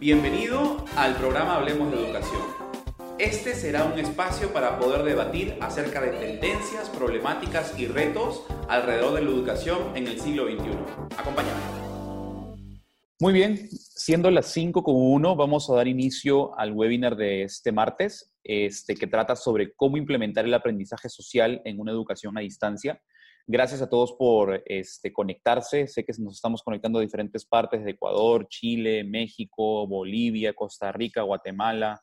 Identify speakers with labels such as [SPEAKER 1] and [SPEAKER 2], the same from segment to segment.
[SPEAKER 1] Bienvenido al programa Hablemos de Educación. Este será un espacio para poder debatir acerca de tendencias, problemáticas y retos alrededor de la educación en el siglo XXI. Acompáñame. Muy bien, siendo las 5.1, vamos a dar inicio al webinar de este martes, este, que trata sobre cómo implementar el aprendizaje social en una educación a distancia. Gracias a todos por este, conectarse. Sé que nos estamos conectando a diferentes partes de Ecuador, Chile, México, Bolivia, Costa Rica, Guatemala.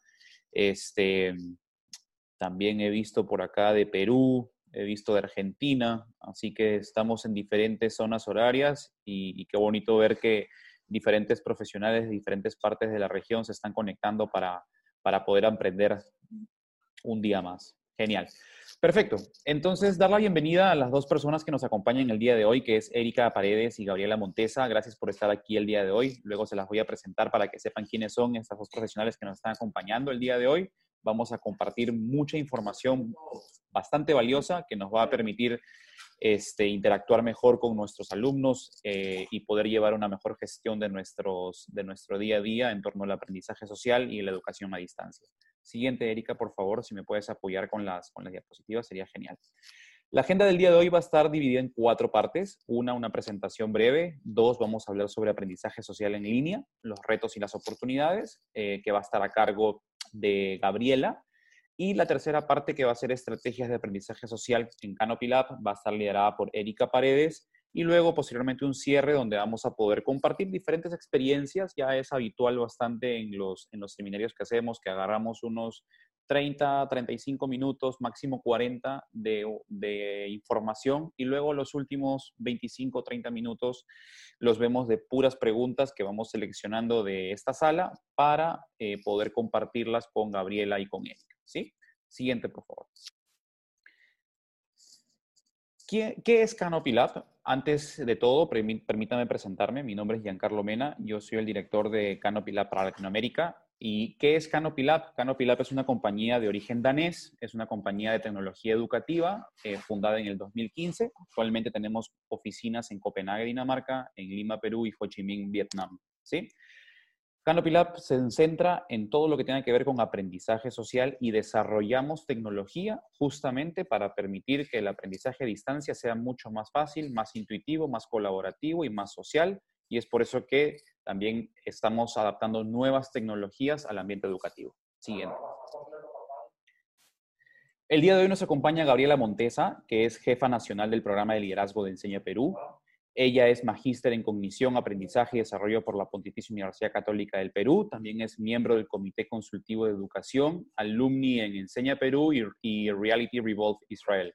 [SPEAKER 1] Este, también he visto por acá de Perú, he visto de Argentina, así que estamos en diferentes zonas horarias y, y qué bonito ver que diferentes profesionales de diferentes partes de la región se están conectando para, para poder aprender un día más. Genial. Perfecto. Entonces, dar la bienvenida a las dos personas que nos acompañan el día de hoy, que es Erika Paredes y Gabriela Montesa. Gracias por estar aquí el día de hoy. Luego se las voy a presentar para que sepan quiénes son estas dos profesionales que nos están acompañando el día de hoy. Vamos a compartir mucha información bastante valiosa que nos va a permitir este, interactuar mejor con nuestros alumnos eh, y poder llevar una mejor gestión de, de nuestro día a día en torno al aprendizaje social y la educación a distancia. Siguiente, Erika, por favor, si me puedes apoyar con las, con las diapositivas, sería genial. La agenda del día de hoy va a estar dividida en cuatro partes. Una, una presentación breve. Dos, vamos a hablar sobre aprendizaje social en línea, los retos y las oportunidades, eh, que va a estar a cargo de Gabriela. Y la tercera parte, que va a ser estrategias de aprendizaje social en Canopy Lab, va a estar liderada por Erika Paredes y luego posteriormente un cierre donde vamos a poder compartir diferentes experiencias. Ya es habitual bastante en los, en los seminarios que hacemos que agarramos unos 30, 35 minutos, máximo 40 de, información y luego los últimos 25, 30 minutos los vemos de puras preguntas que vamos seleccionando de esta sala para eh, poder compartirlas con Gabriela y con Erika. ¿sí? Siguiente, por favor. ¿Qué, ¿Qué, es Canopy Lab? Antes de todo, permítame presentarme. Mi nombre es Giancarlo Mena. Yo soy el director de Canopy Lab para Latinoamérica. ¿Y qué es Canopy Lab? Canopy Lab es una compañía de origen danés, es una compañía de tecnología educativa eh, fundada en el 2015. Actualmente tenemos oficinas en Copenhague, Dinamarca, en Lima, Perú y Ho Chi Minh, Vietnam. ¿sí? Canopy Lab se centra en todo lo que tiene que ver con aprendizaje social y desarrollamos tecnología justamente para permitir que el aprendizaje a distancia sea mucho más fácil, más intuitivo, más colaborativo y más social. Y es por eso que también estamos adaptando nuevas tecnologías al ambiente educativo. Siguiente. El día de hoy nos acompaña Gabriela Montesa, que es jefa nacional del programa de liderazgo de Enseña Perú. Ella es magíster en cognición, aprendizaje y desarrollo por la Pontificia Universidad Católica del Perú. También es miembro del Comité Consultivo de Educación, alumni en Enseña Perú y, y Reality Revolve Israel.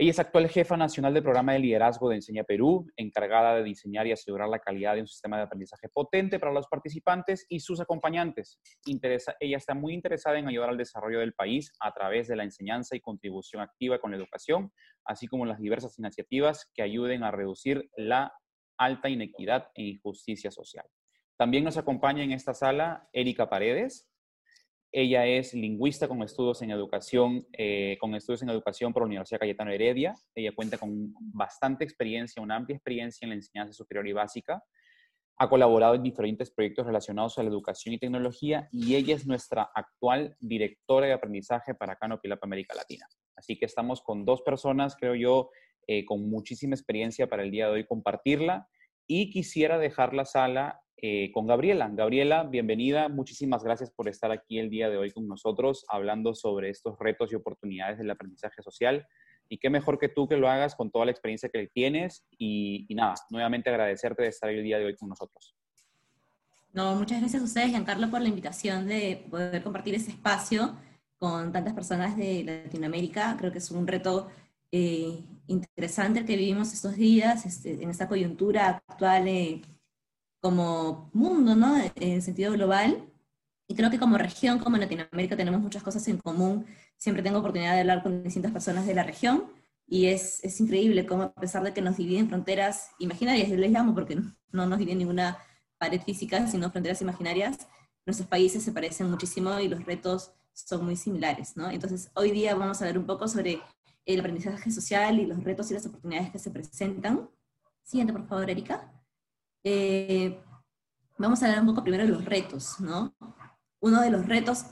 [SPEAKER 1] Ella es actual jefa nacional del programa de liderazgo de Enseña Perú, encargada de diseñar y asegurar la calidad de un sistema de aprendizaje potente para los participantes y sus acompañantes. Ella está muy interesada en ayudar al desarrollo del país a través de la enseñanza y contribución activa con la educación, así como las diversas iniciativas que ayuden a reducir la alta inequidad e injusticia social. También nos acompaña en esta sala Erika Paredes, ella es lingüista con estudios en educación, eh, con estudios en educación por la Universidad Cayetano Heredia. Ella cuenta con bastante experiencia, una amplia experiencia en la enseñanza superior y básica. Ha colaborado en diferentes proyectos relacionados a la educación y tecnología y ella es nuestra actual directora de aprendizaje para Canopy Lab América Latina. Así que estamos con dos personas, creo yo, eh, con muchísima experiencia para el día de hoy compartirla. Y quisiera dejar la sala eh, con Gabriela. Gabriela, bienvenida. Muchísimas gracias por estar aquí el día de hoy con nosotros hablando sobre estos retos y oportunidades del aprendizaje social. Y qué mejor que tú que lo hagas con toda la experiencia que tienes. Y, nada, nuevamente agradecerte de estar el día de hoy con nosotros.
[SPEAKER 2] No, muchas gracias a ustedes, Giancarlo, por la invitación de poder compartir ese espacio con tantas personas de Latinoamérica. Creo que es un reto eh, interesante el que vivimos estos días, este, en esta coyuntura actual. Eh, como mundo, ¿no? En sentido global. Y creo que como región, como Latinoamérica, tenemos muchas cosas en común. Siempre tengo oportunidad de hablar con distintas personas de la región y es, es increíble cómo a pesar de que nos dividen fronteras imaginarias, yo les llamo porque no nos dividen ninguna pared física, sino fronteras imaginarias, nuestros países se parecen muchísimo y los retos son muy similares, ¿no? Entonces, hoy día vamos a ver un poco sobre el aprendizaje social y los retos y las oportunidades que se presentan. Siguiente, por favor, Erika. Eh, vamos a hablar un poco primero de los retos, ¿no? Uno de los retos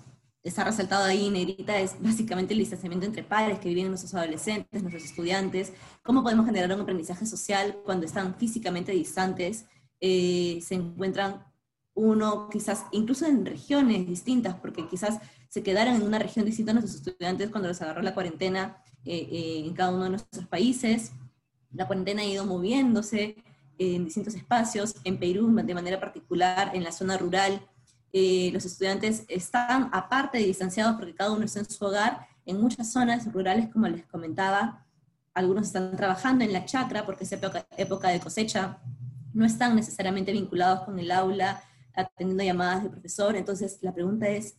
[SPEAKER 2] está resaltado ahí, negrita, es básicamente el distanciamiento entre padres que viven nuestros adolescentes, nuestros estudiantes, cómo podemos generar un aprendizaje social cuando están físicamente distantes, eh, se encuentran uno quizás incluso en regiones distintas, porque quizás se quedaron en una región distinta nuestros estudiantes cuando les agarró la cuarentena eh, eh, en cada uno de nuestros países. La cuarentena ha ido moviéndose en distintos espacios, en Perú de manera particular, en la zona rural, eh, los estudiantes están aparte de distanciados porque cada uno está en su hogar. En muchas zonas rurales, como les comentaba, algunos están trabajando en la chacra porque es época, época de cosecha, no están necesariamente vinculados con el aula, atendiendo llamadas de profesor. Entonces, la pregunta es,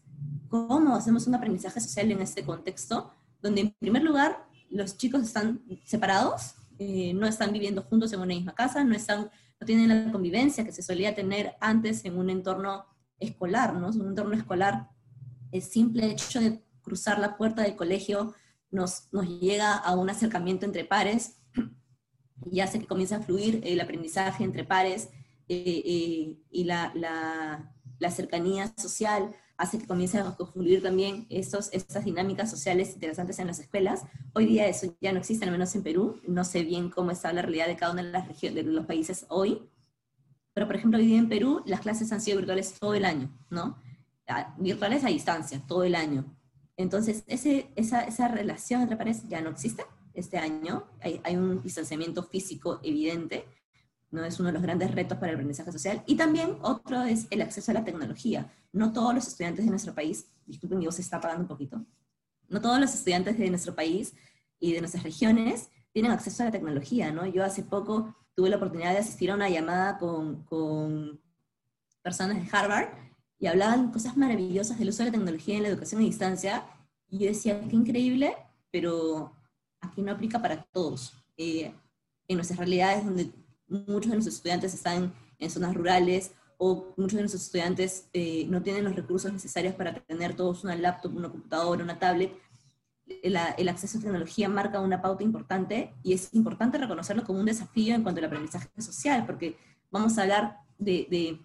[SPEAKER 2] ¿cómo hacemos un aprendizaje social en este contexto? Donde, en primer lugar, los chicos están separados, eh, no están viviendo juntos en una misma casa, no, están, no tienen la convivencia que se solía tener antes en un entorno escolar, ¿no? Un entorno escolar, el simple hecho de cruzar la puerta del colegio nos, nos llega a un acercamiento entre pares y hace que comience a fluir el aprendizaje entre pares eh, eh, y la, la, la, cercanía social hace que comience a fluir también estos, estas dinámicas sociales interesantes en las escuelas. Hoy día eso ya no existe, al menos en Perú. No sé bien cómo está la realidad de cada una de las regiones, de los países hoy, pero, por ejemplo, hoy día en Perú las clases han sido virtuales todo el año, ¿no? Virtuales a distancia, todo el año. Entonces, ese, esa, esa relación entre pares ya no existe este año. Hay, hay un distanciamiento físico evidente, ¿no? Es uno de los grandes retos para el aprendizaje social. Y también otro es el acceso a la tecnología. No todos los estudiantes de nuestro país, disculpen, voz se está apagando un poquito, no todos los estudiantes de nuestro país y de nuestras regiones tienen acceso a la tecnología, ¿no? Yo hace poco tuve la oportunidad de asistir a una llamada con, con personas de Harvard y hablaban cosas maravillosas del uso de la tecnología en la educación a distancia, y yo decía, qué increíble, pero aquí no aplica para todos. Eh, en nuestras realidades donde muchos de nuestros estudiantes están en zonas rurales o muchos de nuestros estudiantes eh, no tienen los recursos necesarios para tener todos una laptop, una computadora, una tablet, el acceso a tecnología marca una pauta importante y es importante reconocerlo como un desafío en cuanto al aprendizaje social, porque vamos a hablar de,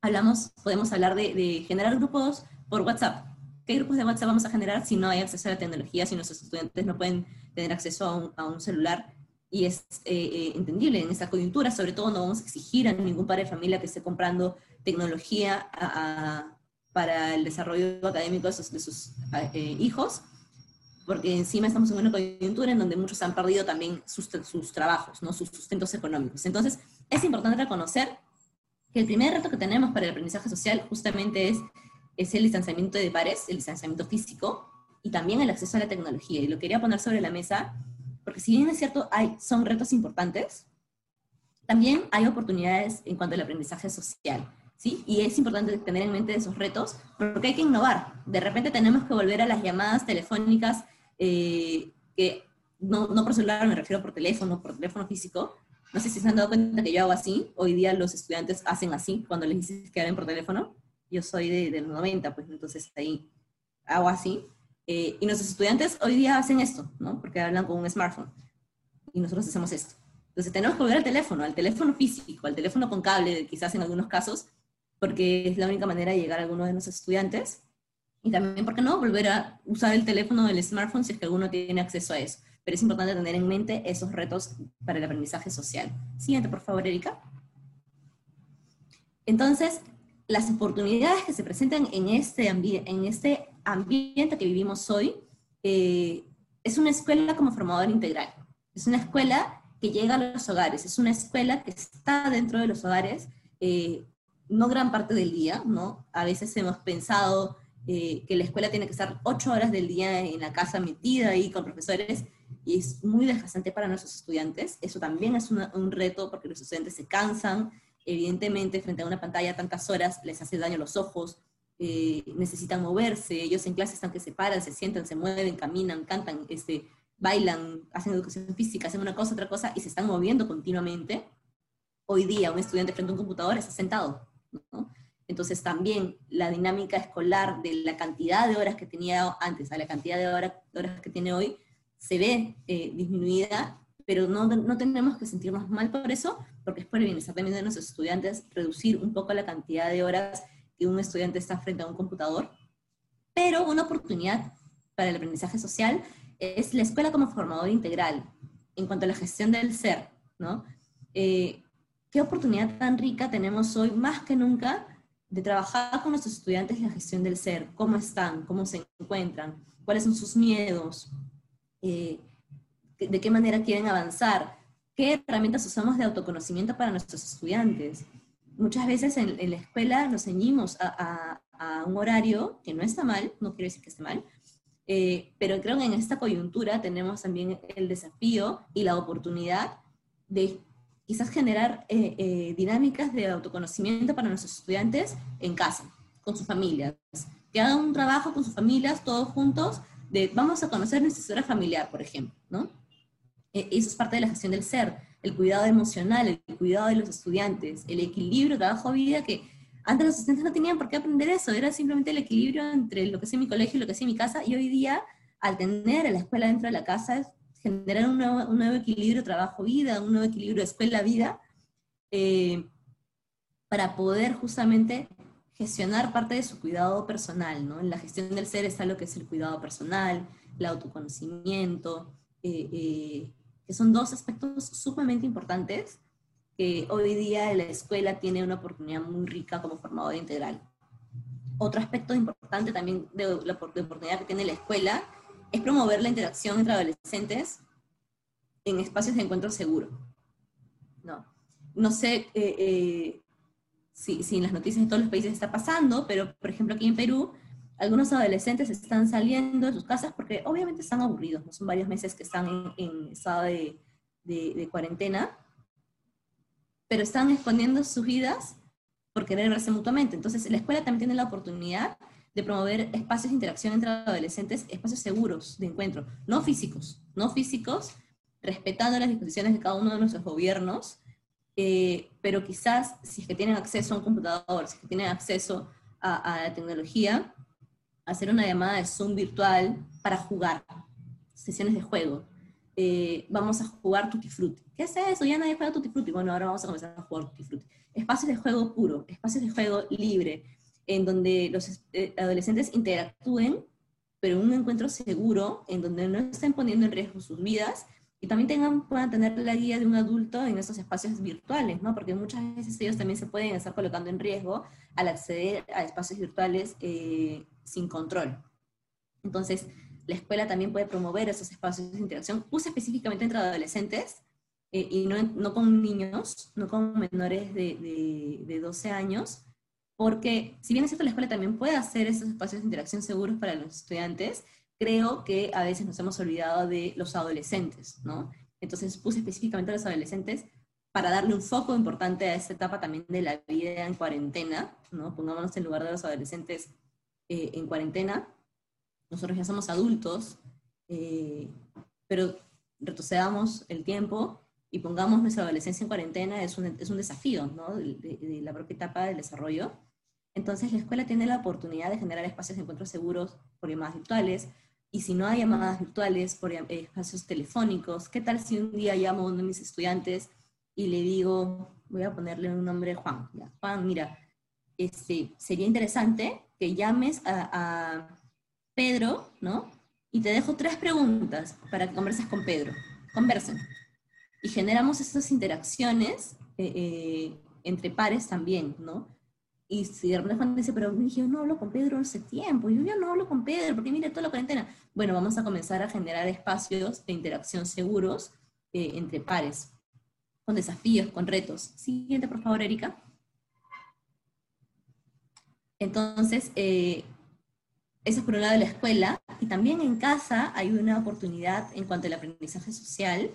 [SPEAKER 2] hablamos, podemos hablar de, generar grupos por WhatsApp. ¿Qué grupos de WhatsApp vamos a generar si no hay acceso a la tecnología, si nuestros estudiantes no pueden tener acceso a un, celular? Y es eh, eh, entendible en esta coyuntura, sobre todo no vamos a exigir a ningún padre de familia que esté comprando tecnología para el desarrollo académico de sus, eh, hijos, porque encima estamos en una coyuntura en donde muchos han perdido también sus, sus trabajos, ¿no? sus sustentos económicos. Entonces, es importante reconocer que el primer reto que tenemos para el aprendizaje social justamente es, es el distanciamiento de pares, el distanciamiento físico y también el acceso a la tecnología. Y lo quería poner sobre la mesa porque si bien es cierto, hay, son retos importantes, también hay oportunidades en cuanto al aprendizaje social. ¿Sí? Y es importante tener en mente esos retos porque hay que innovar. De repente tenemos que volver a las llamadas telefónicas eh, que no, no por celular, me refiero por teléfono, por teléfono físico. No sé si se han dado cuenta que yo hago así. Hoy día los estudiantes hacen así cuando les dices que hablen por teléfono. Yo soy de, del 90, pues entonces ahí hago así. Eh, y nuestros estudiantes hoy día hacen esto, ¿no? Porque hablan con un smartphone. Y nosotros hacemos esto. Entonces tenemos que volver al teléfono, al teléfono físico, al teléfono con cable, quizás en algunos casos, porque es la única manera de llegar a algunos de nuestros estudiantes. Y también, ¿por qué no? Volver a usar el teléfono del smartphone si es que alguno tiene acceso a eso. Pero es importante tener en mente esos retos para el aprendizaje social. Siguiente, por favor, Erika. Entonces, las oportunidades que se presentan en este, en este ambiente que vivimos hoy eh, es una escuela como formador integral. Es una escuela que llega a los hogares, es una escuela que está dentro de los hogares, eh, no gran parte del día, ¿no? A veces hemos pensado eh, que la escuela tiene que estar ocho horas del día en la casa metida ahí con profesores y es muy desgastante para nuestros estudiantes. Eso también es un reto porque los estudiantes se cansan, evidentemente frente a una pantalla tantas horas les hace daño los ojos, eh, necesitan moverse, ellos en clase están que se paran, se sientan, se mueven, caminan, cantan, este, bailan, hacen educación física, hacen una cosa, otra cosa y se están moviendo continuamente. Hoy día un estudiante frente a un computador está sentado, ¿no? Entonces también la dinámica escolar de la cantidad de horas que tenía antes a la cantidad de horas, que tiene hoy se ve eh, disminuida, pero no, no tenemos que sentirnos mal por eso, porque es por el bienestar también de nuestros estudiantes, reducir un poco la cantidad de horas que un estudiante está frente a un computador, pero una oportunidad para el aprendizaje social es la escuela como formador integral en cuanto a la gestión del ser, ¿no? Eh, qué oportunidad tan rica tenemos hoy, más que nunca, de trabajar con nuestros estudiantes la gestión del ser, cómo están, cómo se encuentran, cuáles son sus miedos, eh, de qué manera quieren avanzar, qué herramientas usamos de autoconocimiento para nuestros estudiantes. Muchas veces en, la escuela nos ceñimos a, un horario que no está mal, no quiero decir que esté mal, eh, pero creo que en esta coyuntura tenemos también el desafío y la oportunidad de quizás generar eh, eh, dinámicas de autoconocimiento para nuestros estudiantes en casa, con sus familias. Que hagan un trabajo con sus familias, todos juntos, de vamos a conocer nuestra historia familiar, por ejemplo, ¿no? E, eso es parte de la gestión del ser, el cuidado emocional, el cuidado de los estudiantes, el equilibrio trabajo-vida que antes los estudiantes no tenían por qué aprender eso, era simplemente el equilibrio entre lo que es mi colegio y lo que es mi casa, y hoy día, al tener la escuela dentro de la casa, generar un nuevo, un nuevo equilibrio trabajo-vida, un nuevo equilibrio escuela-vida, eh, para poder justamente gestionar parte de su cuidado personal, ¿no? En la gestión del ser está lo que es el cuidado personal, el autoconocimiento, eh, eh, que son dos aspectos sumamente importantes que hoy día la escuela tiene una oportunidad muy rica como formador integral. Otro aspecto importante también de la oportunidad que tiene la escuela es promover la interacción entre adolescentes en espacios de encuentro seguro. No, no sé eh, eh, si, si, en las noticias de todos los países está pasando, pero por ejemplo aquí en Perú, algunos adolescentes están saliendo de sus casas porque obviamente están aburridos, ¿no? son varios meses que están en, estado de, de, cuarentena, pero están exponiendo sus vidas por querer verse mutuamente. Entonces, la escuela también tiene la oportunidad de promover espacios de interacción entre adolescentes, espacios seguros de encuentro, no físicos, no físicos, respetando las disposiciones de cada uno de nuestros gobiernos, eh, pero quizás si es que tienen acceso a un computador, si es que tienen acceso a, la tecnología, hacer una llamada de Zoom virtual para jugar, sesiones de juego. Eh, vamos a jugar Tutti Frutti. ¿Qué es eso? Ya nadie juega Tutti Frutti. Bueno, ahora vamos a comenzar a jugar Tutti Frutti. Espacios de juego puro, espacios de juego libre, en donde los eh, adolescentes interactúen, pero en un encuentro seguro, en donde no estén poniendo en riesgo sus vidas y también tengan, puedan tener la guía de un adulto en esos espacios virtuales, ¿no? Porque muchas veces ellos también se pueden estar colocando en riesgo al acceder a espacios virtuales eh, sin control. Entonces, la escuela también puede promover esos espacios de interacción, usa específicamente entre adolescentes eh, y no, no, con niños, no con menores de, de, de 12 años, porque si bien es cierto, la escuela también puede hacer esos espacios de interacción seguros para los estudiantes, creo que a veces nos hemos olvidado de los adolescentes, ¿no? Entonces puse específicamente a los adolescentes para darle un foco importante a esta etapa también de la vida en cuarentena, ¿no? Pongámonos en lugar de los adolescentes eh, en cuarentena. Nosotros ya somos adultos, eh, pero retrocedamos el tiempo y pongamos nuestra adolescencia en cuarentena, es un, es un desafío, ¿no? De, de la propia etapa del desarrollo. Entonces la escuela tiene la oportunidad de generar espacios de encuentro seguros por llamadas virtuales, y si no hay llamadas virtuales, por eh, espacios telefónicos, ¿qué tal si un día llamo a uno de mis estudiantes y le digo, voy a ponerle un nombre Juan, Juan, mira, este, sería interesante que llames a, Pedro, ¿no? Y te dejo tres preguntas para que converses con Pedro. Conversen. Y generamos estas interacciones eh, eh, entre pares también, ¿no? Y si de repente Juan dice, pero yo no hablo con Pedro hace tiempo, yo ya no hablo con Pedro, porque mire toda la cuarentena. Bueno, vamos a comenzar a generar espacios de interacción seguros eh, entre pares, con desafíos, con retos. Siguiente, por favor, Erika. Entonces, eh, eso es por un lado de la escuela, y también en casa hay una oportunidad en cuanto al aprendizaje social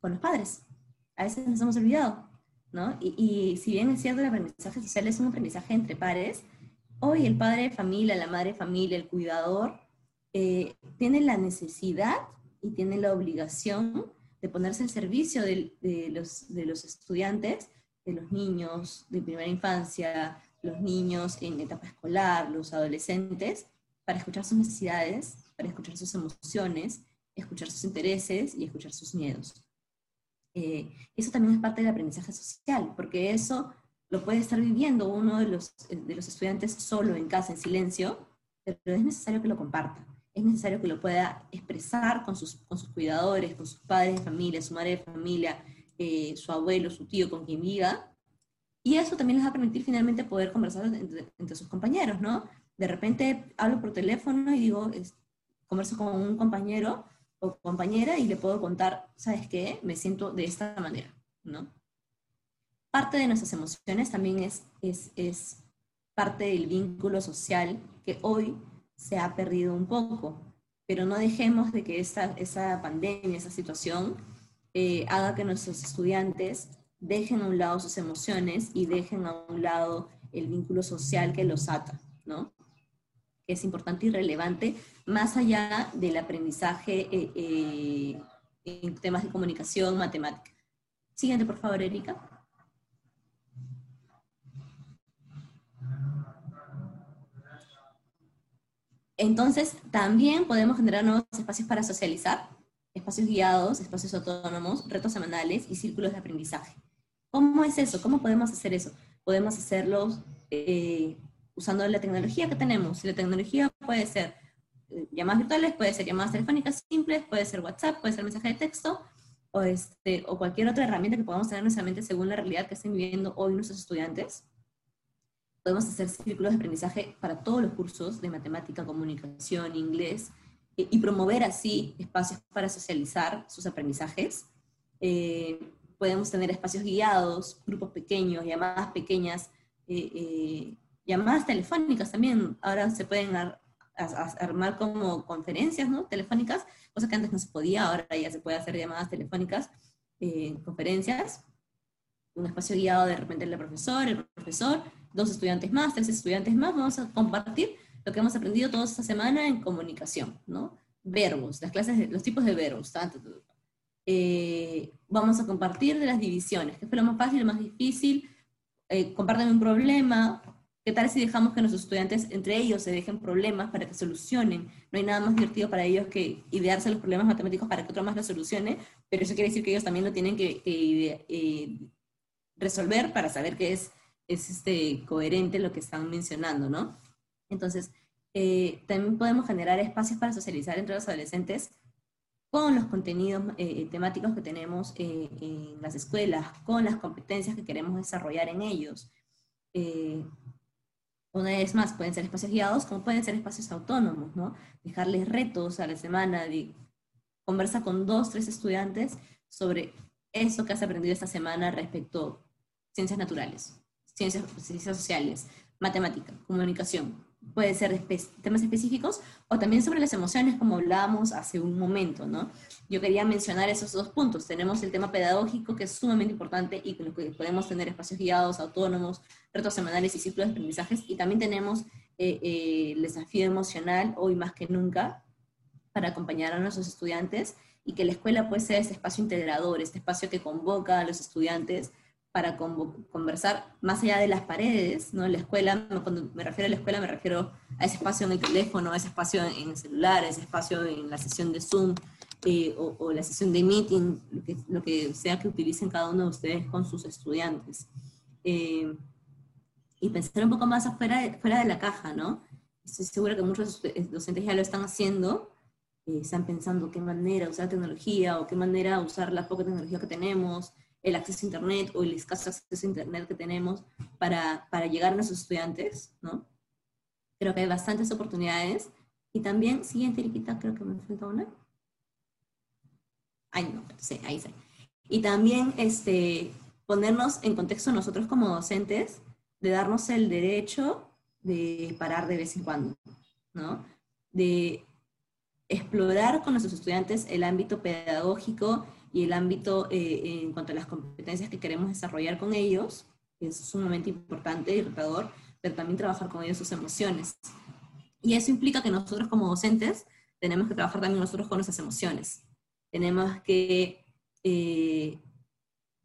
[SPEAKER 2] con los padres. A veces nos hemos olvidado. Y, si bien es cierto el aprendizaje social es un aprendizaje entre pares, hoy el padre de familia, la madre de familia, el cuidador, eh, tiene la necesidad y tiene la obligación de ponerse al servicio de, los, de los estudiantes, de los niños de primera infancia, los niños en etapa escolar, los adolescentes, para escuchar sus necesidades, para escuchar sus emociones, escuchar sus intereses y escuchar sus miedos. Eh, eso también es parte del aprendizaje social, porque eso lo puede estar viviendo uno de los, de los estudiantes solo en casa, en silencio, pero es necesario que lo comparta. Es necesario que lo pueda expresar con sus, con sus cuidadores, con sus padres de familia, su madre de familia, eh, su abuelo, su tío, con quien viva. Y eso también les va a permitir finalmente poder conversar entre, entre sus compañeros, ¿no? De repente hablo por teléfono y digo, es, converso con un compañero compañera y le puedo contar, ¿sabes qué? Me siento de esta manera, ¿no? Parte de nuestras emociones también es, es, es parte del vínculo social que hoy se ha perdido un poco, pero no dejemos de que esta, esa pandemia, esa situación, eh, haga que nuestros estudiantes dejen a un lado sus emociones y dejen a un lado el vínculo social que los ata, ¿no? Es importante y relevante, más allá del aprendizaje eh, eh, en temas de comunicación, matemática. Siguiente, por favor, Erika. Entonces, también podemos generar nuevos espacios para socializar, espacios guiados, espacios autónomos, retos semanales y círculos de aprendizaje. ¿Cómo es eso? ¿Cómo podemos hacer eso? Podemos hacerlos eh, usando la tecnología que tenemos. la tecnología puede ser eh, llamadas virtuales, puede ser llamadas telefónicas simples, puede ser WhatsApp, puede ser mensaje de texto, o, este, o cualquier otra herramienta que podamos tener en nuestra mente según la realidad que estén viviendo hoy nuestros estudiantes. Podemos hacer círculos de aprendizaje para todos los cursos de matemática, comunicación, inglés, eh, y promover así espacios para socializar sus aprendizajes. Eh, podemos tener espacios guiados, grupos pequeños, llamadas pequeñas, llamadas telefónicas también, ahora se pueden armar como conferencias ¿no? telefónicas, cosa que antes no se podía, ahora ya se puede hacer llamadas telefónicas, eh, conferencias, un espacio guiado de repente el profesor, el profesor, dos estudiantes más, tres estudiantes más, vamos a compartir lo que hemos aprendido toda esta semana en comunicación, ¿no? Verbos, las clases, los tipos de verbos, tanto, eh, vamos a compartir de las divisiones, qué fue lo más fácil, lo más difícil, eh, un problema, ¿Qué tal si dejamos que nuestros estudiantes entre ellos se dejen problemas para que solucionen? No hay nada más divertido para ellos que idearse los problemas matemáticos para que otro más los solucione, pero eso quiere decir que ellos también lo tienen que, eh, resolver para saber que es, es este, coherente lo que están mencionando, ¿no? Entonces, eh, también podemos generar espacios para socializar entre los adolescentes con los contenidos eh, temáticos que tenemos en las escuelas, con las competencias que queremos desarrollar en ellos. Una vez más, pueden ser espacios guiados como pueden ser espacios autónomos, ¿no? Dejarles retos a la semana, de conversa con dos, tres estudiantes sobre eso que has aprendido esta semana respecto a ciencias naturales, ciencias, ciencias sociales, matemática, comunicación, puede ser temas específicos o también sobre las emociones, como hablábamos hace un momento, ¿no? Yo quería mencionar esos dos puntos. Tenemos el tema pedagógico, que es sumamente importante y con lo que podemos tener espacios guiados, autónomos, retos semanales y ciclos de aprendizajes. Y también tenemos eh, eh, el desafío emocional, hoy más que nunca, para acompañar a nuestros estudiantes y que la escuela puede ser ese espacio integrador, este espacio que convoca a los estudiantes para conversar más allá de las paredes, ¿no? La escuela, cuando me refiero a la escuela, me refiero a ese espacio en el teléfono, a ese espacio en el celular, a ese espacio en la sesión de Zoom eh, o, la sesión de meeting, lo que, sea que utilicen cada uno de ustedes con sus estudiantes. Eh, y pensar un poco más afuera de, fuera de la caja, ¿no? Estoy segura que muchos docentes ya lo están haciendo, eh, están pensando qué manera usar tecnología o qué manera usar la poca tecnología que tenemos, el acceso a Internet o el escaso acceso a Internet que tenemos para, para llegar a nuestros estudiantes, ¿no? Creo que hay bastantes oportunidades. Y también, siguiente, Riquita, creo que me falta una. Ay, no, sí, ahí sí. Y también este, ponernos en contexto nosotros como docentes de darnos el derecho de parar de vez en cuando, ¿no? De explorar con nuestros estudiantes el ámbito pedagógico y el ámbito eh, en cuanto a las competencias que queremos desarrollar con ellos, que es sumamente importante y retador, pero también trabajar con ellos sus emociones. Y eso implica que nosotros como docentes tenemos que trabajar también nosotros con nuestras emociones. Tenemos que, eh,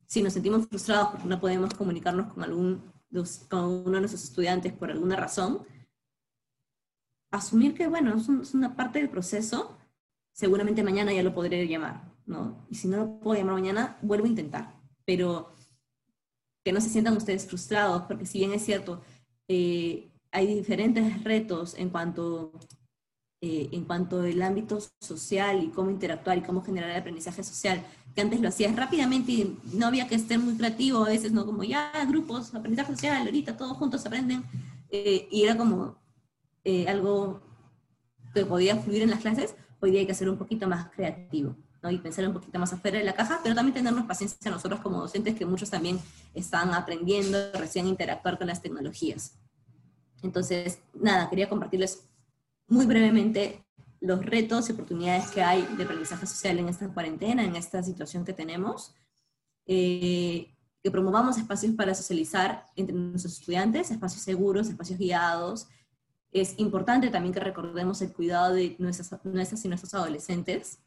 [SPEAKER 2] si nos sentimos frustrados porque no podemos comunicarnos con, algún, con uno de nuestros estudiantes por alguna razón, asumir que, bueno, es una parte del proceso, seguramente mañana ya lo podré llamar ¿no? Y si no lo puedo llamar mañana, vuelvo a intentar. Pero que no se sientan ustedes frustrados, porque si bien es cierto, eh, hay diferentes retos en cuanto, eh, en cuanto al ámbito social y cómo interactuar y cómo generar el aprendizaje social, que antes lo hacías rápidamente y no había que ser muy creativo a veces, ¿no? Como ya grupos, aprendizaje social, ahorita todos juntos aprenden, eh, y era como algo que podía fluir en las clases, hoy día hay que ser un poquito más creativo y pensar un poquito más afuera de la caja, pero también tenernos paciencia nosotros como docentes, que muchos también están aprendiendo recién interactuar con las tecnologías. Entonces, nada, quería compartirles muy brevemente los retos y oportunidades que hay de aprendizaje social en esta cuarentena, en esta situación que tenemos. Eh, que promovamos espacios para socializar entre nuestros estudiantes, espacios seguros, espacios guiados. Es importante también que recordemos el cuidado de nuestras, nuestras y nuestros adolescentes,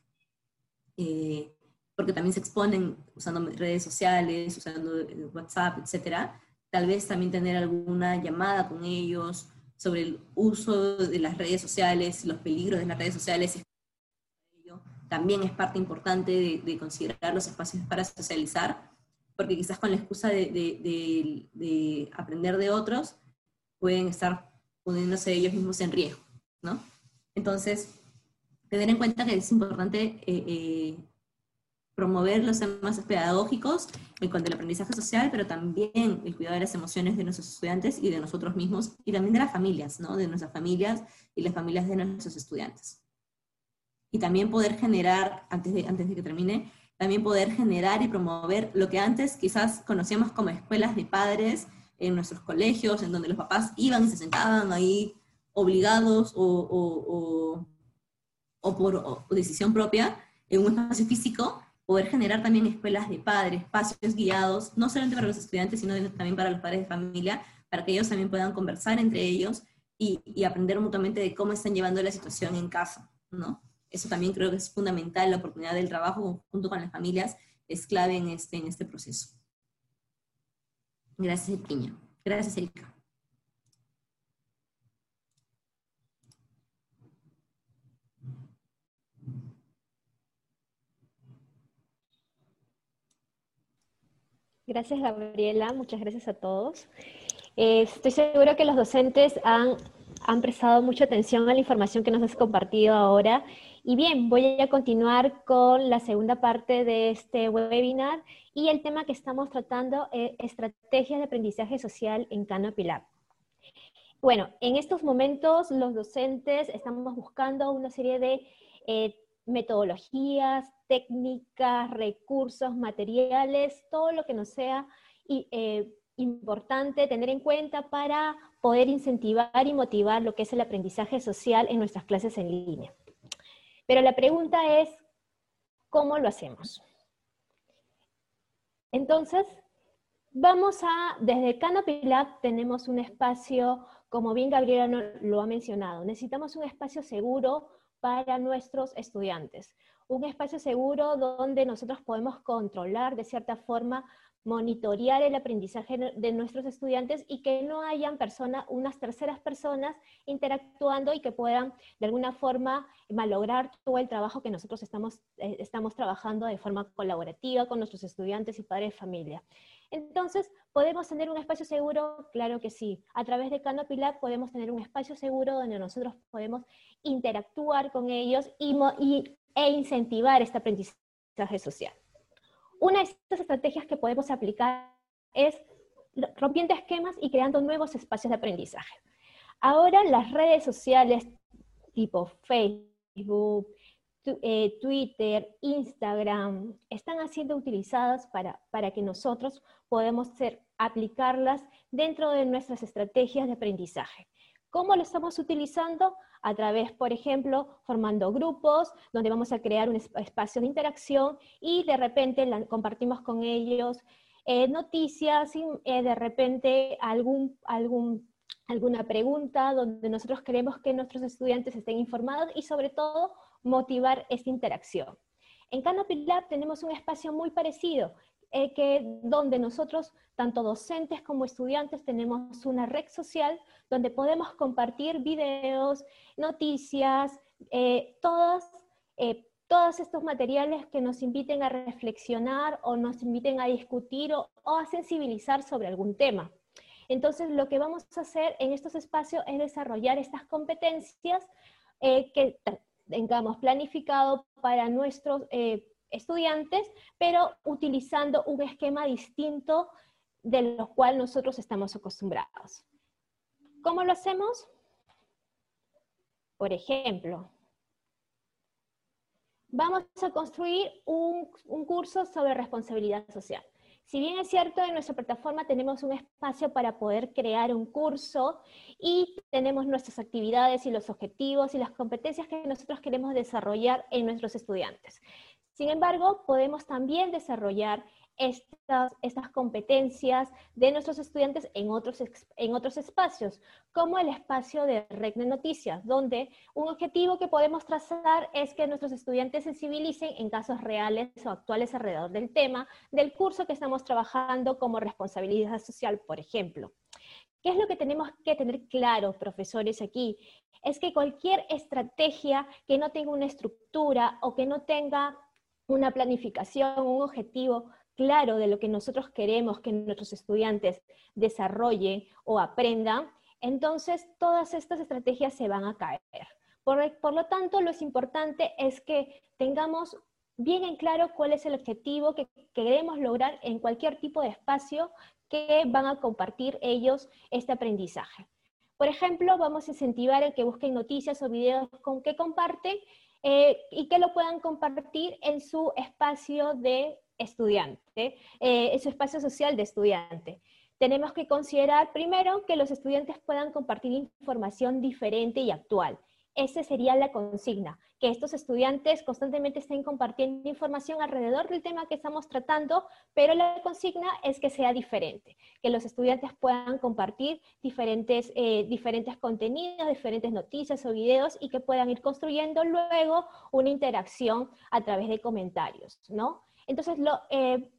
[SPEAKER 2] eh, porque también se exponen usando redes sociales, usando eh, WhatsApp, etcétera. Tal vez también tener alguna llamada con ellos sobre el uso de las redes sociales, los peligros de las redes sociales. También es parte importante de, considerar los espacios para socializar, porque quizás con la excusa de, de, de, aprender de otros, pueden estar poniéndose ellos mismos en riesgo, ¿no? Entonces, tener en cuenta que es importante eh, eh, promover los temas pedagógicos en cuanto al aprendizaje social, pero también el cuidado de las emociones de nuestros estudiantes y de nosotros mismos, y también de las familias, ¿no? De nuestras familias y las familias de nuestros estudiantes. Y también poder generar, antes de, antes de que termine, también poder generar y promover lo que antes quizás conocíamos como escuelas de padres en nuestros colegios, en donde los papás iban y se sentaban ahí obligados o o por decisión propia en un espacio físico, poder generar también escuelas de padres, espacios guiados, no solamente para los estudiantes, sino también para los padres de familia, para que ellos también puedan conversar entre ellos y, y aprender mutuamente de cómo están llevando la situación en casa, ¿no? Eso también creo que es fundamental, la oportunidad del trabajo junto con las familias es clave en este, en este proceso. Gracias, Piña. Gracias, Erika.
[SPEAKER 3] Gracias, Gabriela. Muchas gracias a todos. Eh, estoy seguro que los docentes han, han prestado mucha atención a la información que nos has compartido ahora. Y bien, voy a continuar con la segunda parte de este webinar y el tema que estamos tratando es estrategias de aprendizaje social en Canopy Lab. Bueno, en estos momentos los docentes estamos buscando una serie de eh, metodologías, técnicas, recursos, materiales, todo lo que nos sea eh, importante tener en cuenta para poder incentivar y motivar lo que es el aprendizaje social en nuestras clases en línea. Pero la pregunta es, ¿cómo lo hacemos? Entonces, vamos a, desde Canopy Lab tenemos un espacio, como bien Gabriela lo ha mencionado, necesitamos un espacio seguro para nuestros estudiantes. Un espacio seguro donde nosotros podemos controlar de cierta forma, monitorear el aprendizaje de nuestros estudiantes y que no hayan personas, unas terceras personas interactuando y que puedan de alguna forma malograr todo el trabajo que nosotros estamos, eh, estamos trabajando de forma colaborativa con nuestros estudiantes y padres de familia. Entonces, ¿podemos tener un espacio seguro? Claro que sí. A través de Canopy Lab podemos tener un espacio seguro donde nosotros podemos interactuar con ellos y, e incentivar este aprendizaje social. Una de estas estrategias que podemos aplicar es rompiendo esquemas y creando nuevos espacios de aprendizaje. Ahora las redes sociales tipo Facebook, eh, Twitter, Instagram, están siendo utilizadas para, para que nosotros podamos aplicarlas dentro de nuestras estrategias de aprendizaje. ¿Cómo lo estamos utilizando? A través, por ejemplo, formando grupos donde vamos a crear un espacio de interacción y de repente compartimos con ellos eh, noticias eh, de repente alguna pregunta donde nosotros queremos que nuestros estudiantes estén informados y sobre todo motivar esta interacción. En Canopy Lab tenemos un espacio muy parecido, eh, que, donde nosotros, tanto docentes como estudiantes, tenemos una red social donde podemos compartir videos, noticias, eh, eh, todos estos materiales que nos inviten a reflexionar o nos inviten a discutir o, a sensibilizar sobre algún tema. Entonces, lo que vamos a hacer en estos espacios es desarrollar estas competencias eh, que tengamos planificado para nuestros eh, estudiantes, pero utilizando un esquema distinto de lo cual nosotros estamos acostumbrados. ¿Cómo lo hacemos? Por ejemplo, vamos a construir un, curso sobre responsabilidad social. Si bien es cierto, en nuestra plataforma tenemos un espacio para poder crear un curso y tenemos nuestras actividades y los objetivos y las competencias que nosotros queremos desarrollar en nuestros estudiantes. Sin embargo, podemos también desarrollar estas, estas competencias de nuestros estudiantes en otros, en otros espacios, como el espacio de Red de Noticias, donde un objetivo que podemos trazar es que nuestros estudiantes sensibilicen en casos reales o actuales alrededor del tema del curso que estamos trabajando como responsabilidad social, por ejemplo. ¿Qué es lo que tenemos que tener claro, profesores, aquí? Es que cualquier estrategia que no tenga una estructura o que no tenga una planificación, un objetivo, claro de lo que nosotros queremos que nuestros estudiantes desarrollen o aprendan, entonces todas estas estrategias se van a caer. Por, lo tanto, lo importante es que tengamos bien en claro cuál es el objetivo que queremos lograr en cualquier tipo de espacio que van a compartir ellos este aprendizaje. Por ejemplo, vamos a incentivar el que busquen noticias o videos con que comparten eh, y que lo puedan compartir en su espacio de estudiante, eh, en su espacio social de estudiante. Tenemos que considerar primero que los estudiantes puedan compartir información diferente y actual. Esa sería la consigna, que estos estudiantes constantemente estén compartiendo información alrededor del tema que estamos tratando, pero la consigna es que sea diferente, que los estudiantes puedan compartir diferentes, eh, diferentes contenidos, diferentes noticias o videos y que puedan ir construyendo luego una interacción a través de comentarios, ¿no? Entonces, eh,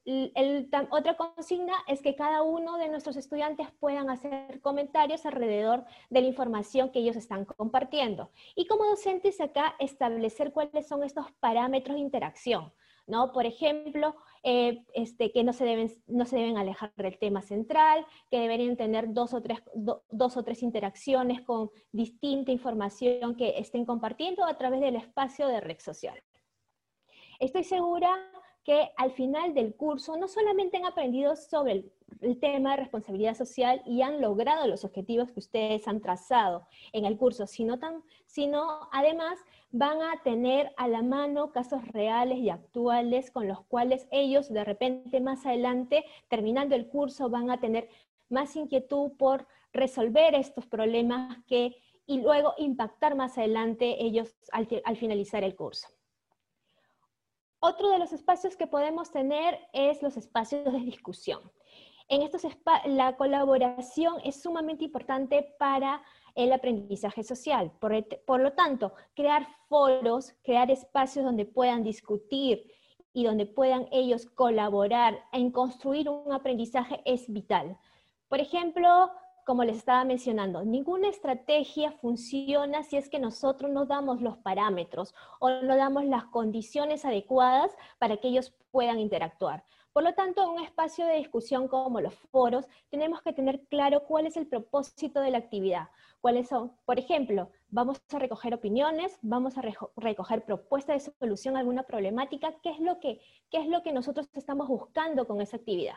[SPEAKER 3] otra consigna es que cada uno de nuestros estudiantes puedan hacer comentarios alrededor de la información que ellos están compartiendo. Y como docentes acá, establecer cuáles son estos parámetros de interacción. ¿no? Por ejemplo, eh, este, que no se, deben, no se deben alejar del tema central, que deberían tener dos o, tres, dos o tres interacciones con distinta información que estén compartiendo a través del espacio de red social. Estoy segura que al final del curso no solamente han aprendido sobre el, tema de responsabilidad social y han logrado los objetivos que ustedes han trazado en el curso, sino, tan, sino además van a tener a la mano casos reales y actuales con los cuales ellos de repente más adelante, terminando el curso, van a tener más inquietud por resolver estos problemas que y luego impactar más adelante ellos al finalizar el curso. Otro de los espacios que podemos tener es los espacios de discusión. En estos la colaboración es sumamente importante para el aprendizaje social. Por, por, lo tanto, crear foros, crear espacios donde puedan discutir y donde puedan ellos colaborar en construir un aprendizaje es vital. Por ejemplo, como les estaba mencionando, ninguna estrategia funciona si es que nosotros no damos los parámetros o no damos las condiciones adecuadas para que ellos puedan interactuar. Por lo tanto, en un espacio de discusión como los foros, tenemos que tener claro cuál es el propósito de la actividad. ¿Cuáles son? Por ejemplo, vamos a recoger opiniones, vamos a recoger propuestas de solución a alguna problemática. ¿Qué es lo que, qué es lo que nosotros estamos buscando con esa actividad?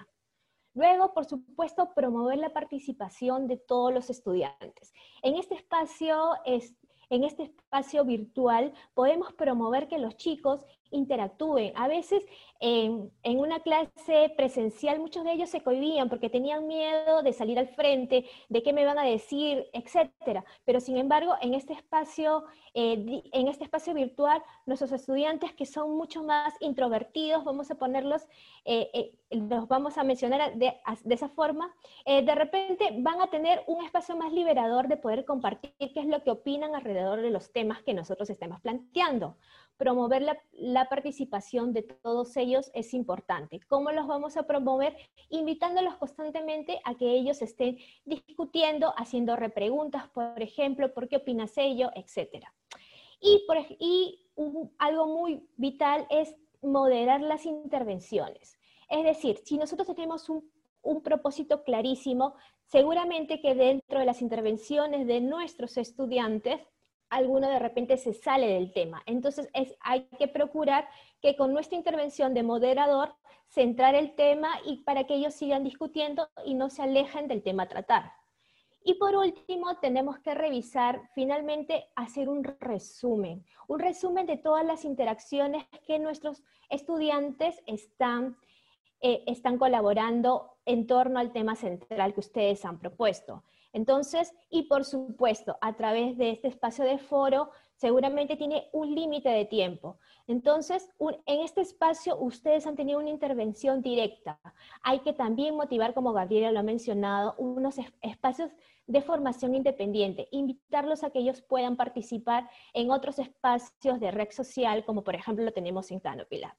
[SPEAKER 3] Luego, por supuesto, promover la participación de todos los estudiantes. En este espacio, en este espacio virtual podemos promover que los chicos interactúen. A veces en, una clase presencial muchos de ellos se cohibían porque tenían miedo de salir al frente, de qué me van a decir, etcétera. Pero sin embargo, en este espacio, eh, en este espacio virtual, nuestros estudiantes que son mucho más introvertidos, vamos a ponerlos, eh, eh, los vamos a mencionar de, de esa forma, de repente van a tener un espacio más liberador de poder compartir qué es lo que opinan alrededor de los temas que nosotros estemos planteando promover la, participación de todos ellos es importante. ¿Cómo los vamos a promover? Invitándolos constantemente a que ellos estén discutiendo, haciendo repreguntas, por ejemplo, ¿por qué opinas ello? Etcétera. Y, algo muy vital es moderar las intervenciones. Es decir, si nosotros tenemos un propósito clarísimo, seguramente que dentro de las intervenciones de nuestros estudiantes, alguno de repente se sale del tema. Entonces es, hay que procurar que con nuestra intervención de moderador centrar el tema y para que ellos sigan discutiendo y no se alejen del tema a tratar. Y por último, tenemos que revisar, finalmente, hacer un resumen, un resumen de todas las interacciones que nuestros estudiantes están, eh, están colaborando en torno al tema central que ustedes han propuesto. Entonces, y por supuesto, a través de este espacio de foro, seguramente tiene un límite de tiempo. Entonces, en este espacio ustedes han tenido una intervención directa. Hay que también motivar, como Gabriela lo ha mencionado, unos espacios de formación independiente, invitarlos a que ellos puedan participar en otros espacios de red social, como por ejemplo lo tenemos en Canopy Lab.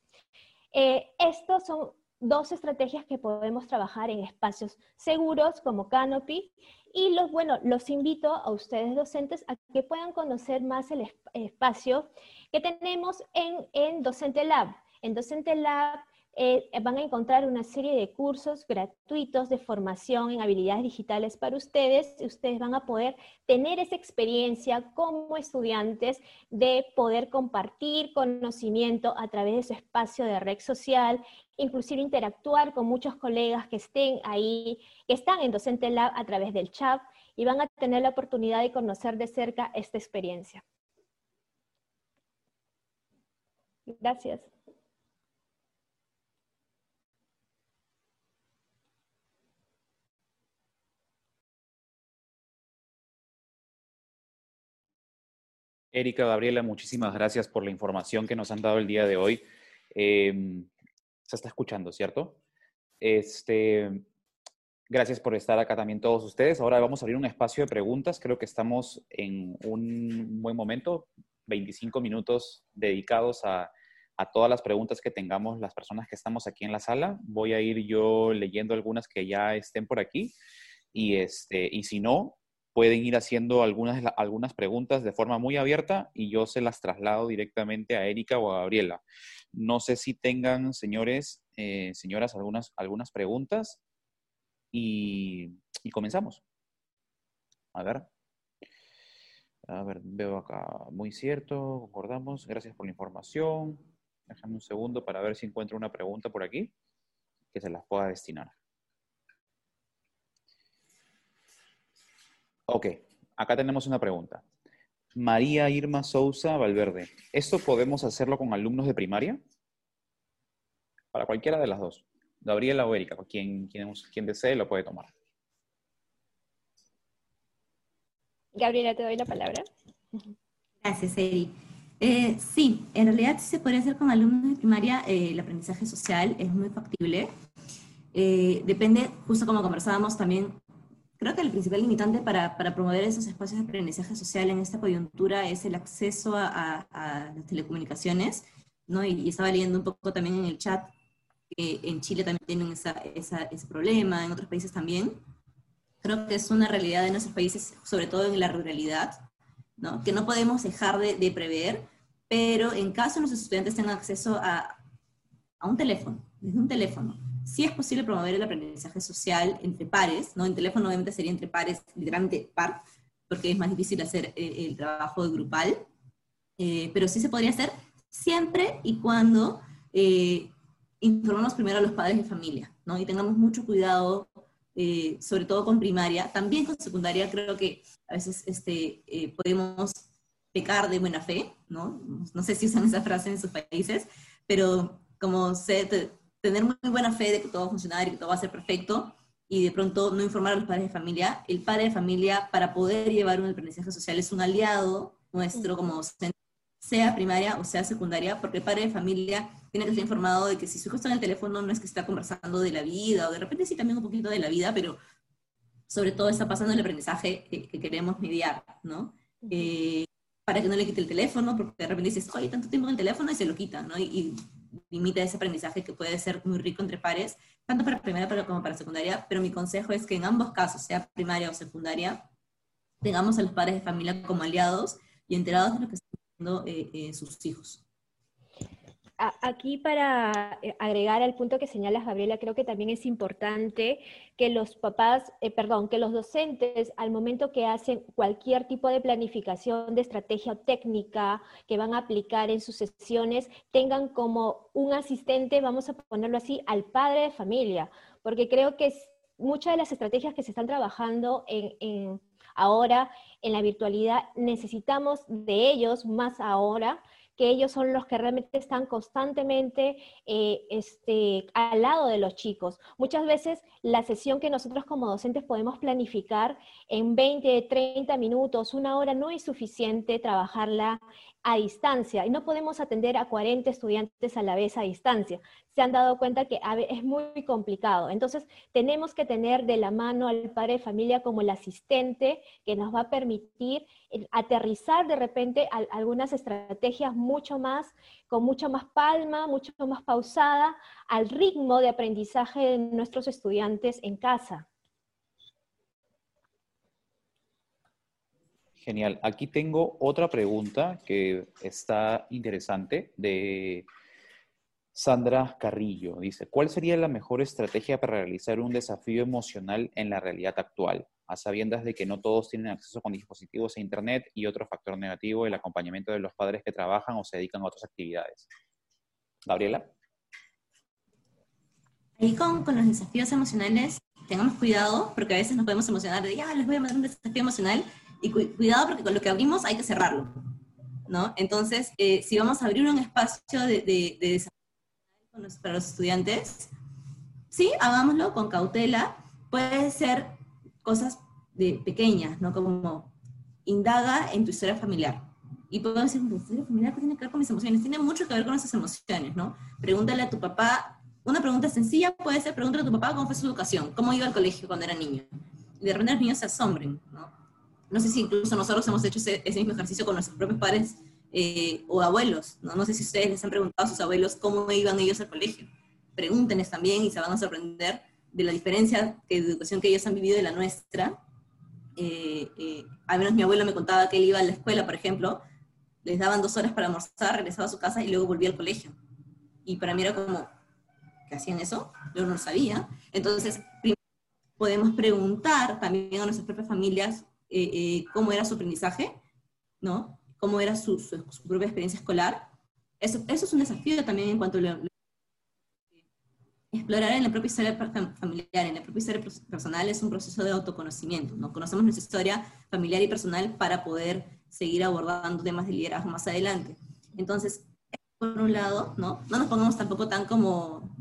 [SPEAKER 3] Eh, estos son dos estrategias que podemos trabajar en espacios seguros como Canopy y los, bueno, los invito a ustedes docentes a que puedan conocer más el espacio que tenemos en, en Docente Lab. En Docente Lab eh, van a encontrar una serie de cursos gratuitos de formación en habilidades digitales para ustedes. Ustedes van a poder tener esa experiencia como estudiantes de poder compartir conocimiento a través de su espacio de red social, inclusive interactuar con muchos colegas que estén ahí, que están en Docente Lab a través del chat y van a tener la oportunidad de conocer de cerca esta experiencia. Gracias.
[SPEAKER 1] Erika, Gabriela, muchísimas gracias por la información que nos han dado el día de hoy. Em, se está escuchando, ¿cierto? Este, gracias por estar acá también todos ustedes. Ahora vamos a abrir un espacio de preguntas. Creo que estamos en un buen momento, 25 minutos dedicados a, a todas las preguntas que tengamos las personas que estamos aquí en la sala. Voy a ir yo leyendo algunas que ya estén por aquí y, este, y si no, pueden ir haciendo algunas, algunas preguntas de forma muy abierta y yo se las traslado directamente a Erika o a Gabriela. No sé si tengan, señores, eh, señoras, algunas, algunas preguntas y, y, comenzamos. A ver. A ver, veo acá. Muy cierto, concordamos. Gracias por la información. Déjame un segundo para ver si encuentro una pregunta por aquí que se las pueda destinar. Ok, acá tenemos una pregunta. María Irma Sousa Valverde. ¿Esto podemos hacerlo con alumnos de primaria? Para cualquiera de las dos. Gabriela o Erika, quien, quien, desee lo puede tomar.
[SPEAKER 3] Gabriela, te doy la palabra.
[SPEAKER 2] Gracias, Eri. Eh, sí, en realidad sí se puede hacer con alumnos de primaria. Eh, el aprendizaje social es muy factible. Eh, depende, justo como conversábamos también, Creo que el principal limitante para, para, promover esos espacios de aprendizaje social en esta coyuntura es el acceso a, a, las telecomunicaciones, ¿no? Y, estaba leyendo un poco también en el chat que en Chile también tienen esa, esa, ese problema, en otros países también. Creo que es una realidad de nuestros países, sobre todo en la ruralidad, ¿no? Que no podemos dejar de, de prever, pero en caso nuestros estudiantes tengan acceso a, a un teléfono, desde un teléfono, sí es posible promover el aprendizaje social entre pares, ¿no? En teléfono obviamente sería entre pares, literalmente par, porque es más difícil hacer eh, el trabajo grupal, eh, pero sí se podría hacer siempre y cuando eh, informamos primero a los padres de familia, ¿no? Y tengamos mucho cuidado, sobre todo con primaria, también con secundaria, creo que a veces este, podemos pecar de buena fe, ¿no? No sé si usan esa frase en sus países, pero como se, tener muy buena fe de que todo va a funcionar y que todo va a ser perfecto y de pronto no informar a los padres de familia. El padre de familia, para poder llevar un aprendizaje social, es un aliado nuestro como docente, sea primaria o sea secundaria, porque el padre de familia tiene que estar informado de que si su hijo está en el teléfono no es que está conversando de la vida, o de repente sí también un poquito de la vida, pero sobre todo está pasando el aprendizaje que, queremos mediar, ¿no? Eh, para que no le quite el teléfono, porque de repente dices, oye, tanto tiempo en el teléfono y se lo quita, ¿no? y limita ese aprendizaje que puede ser muy rico entre pares, tanto para primaria como para secundaria, pero mi consejo es que en ambos casos, sea primaria o secundaria, tengamos a los padres de familia como aliados y enterados de lo que está eh, sus hijos.
[SPEAKER 3] Aquí para eh, agregar al punto que señalas, Gabriela, creo que también es importante que los papás, eh, perdón, que los docentes al momento que hacen cualquier tipo de planificación de estrategia o técnica que van a aplicar en sus sesiones, tengan como un asistente, vamos a ponerlo así, al padre de familia, porque creo que muchas de las estrategias que se están trabajando ahora en la virtualidad necesitamos de ellos más ahora que ellos son los que realmente están constantemente eh, este, al lado de los chicos. Muchas veces la sesión que nosotros como docentes podemos planificar en 20, 30 minutos, una hora, no es suficiente trabajarla a distancia y no podemos atender a 40 estudiantes a la vez a distancia. Se han dado cuenta que es muy complicado. Entonces, tenemos que tener de la mano al padre de familia como el asistente que nos va a permitir eh, aterrizar de repente algunas estrategias mucho más, con mucho más palma, mucho más pausada, al ritmo de aprendizaje de nuestros estudiantes en casa.
[SPEAKER 1] Genial. Aquí tengo otra pregunta que está interesante de Sandra Carrillo. Dice, ¿cuál sería la mejor estrategia para realizar un desafío emocional en la realidad actual? A sabiendas de que no todos tienen acceso con dispositivos e Internet y otro factor negativo, el acompañamiento de los padres que trabajan o se dedican a otras actividades. Gabriela.
[SPEAKER 2] Ahí con, con los desafíos emocionales, tengamos cuidado, porque a veces nos podemos emocionar de, ya, les voy a mandar un desafío emocional, y cuidado porque con lo que abrimos hay que cerrarlo, ¿no? Entonces, eh, si vamos a abrir un espacio de, de, desarrollo para los estudiantes, sí, hagámoslo con cautela. Puede ser cosas de pequeñas, ¿no? Como indaga en tu historia familiar. Y podemos decir, ¿tu historia familiar qué tiene que ver con mis emociones? Tiene mucho que ver con nuestras emociones, ¿no? Pregúntale a tu papá, una pregunta sencilla puede ser, pregúntale a tu papá cómo fue su educación, cómo iba al colegio cuando era niño. Y de repente los niños se asombren, ¿no? No sé si incluso nosotros hemos hecho ese, mismo ejercicio con nuestros propios padres eh, o abuelos, ¿no? No sé si ustedes les han preguntado a sus abuelos cómo iban ellos al colegio. Pregúntenles también y se van a sorprender de la diferencia de educación que ellos han vivido de la nuestra. Eh, eh, al menos mi abuelo me contaba que él iba a la escuela, por ejemplo, les daban dos horas para almorzar, regresaba a su casa y luego volvía al colegio. Y para mí era como, ¿qué hacían eso? Yo no lo sabía. Entonces, podemos preguntar también a nuestras propias familias eh, eh, cómo era su aprendizaje, ¿no? Cómo era su, propia experiencia escolar. Eso, eso, es un desafío también en cuanto a explorar en la propia historia familiar, en la propia historia personal es un proceso de autoconocimiento, ¿no? Conocemos nuestra historia familiar y personal para poder seguir abordando temas de liderazgo más adelante. Entonces, por un lado, ¿no? No nos pongamos tampoco tan como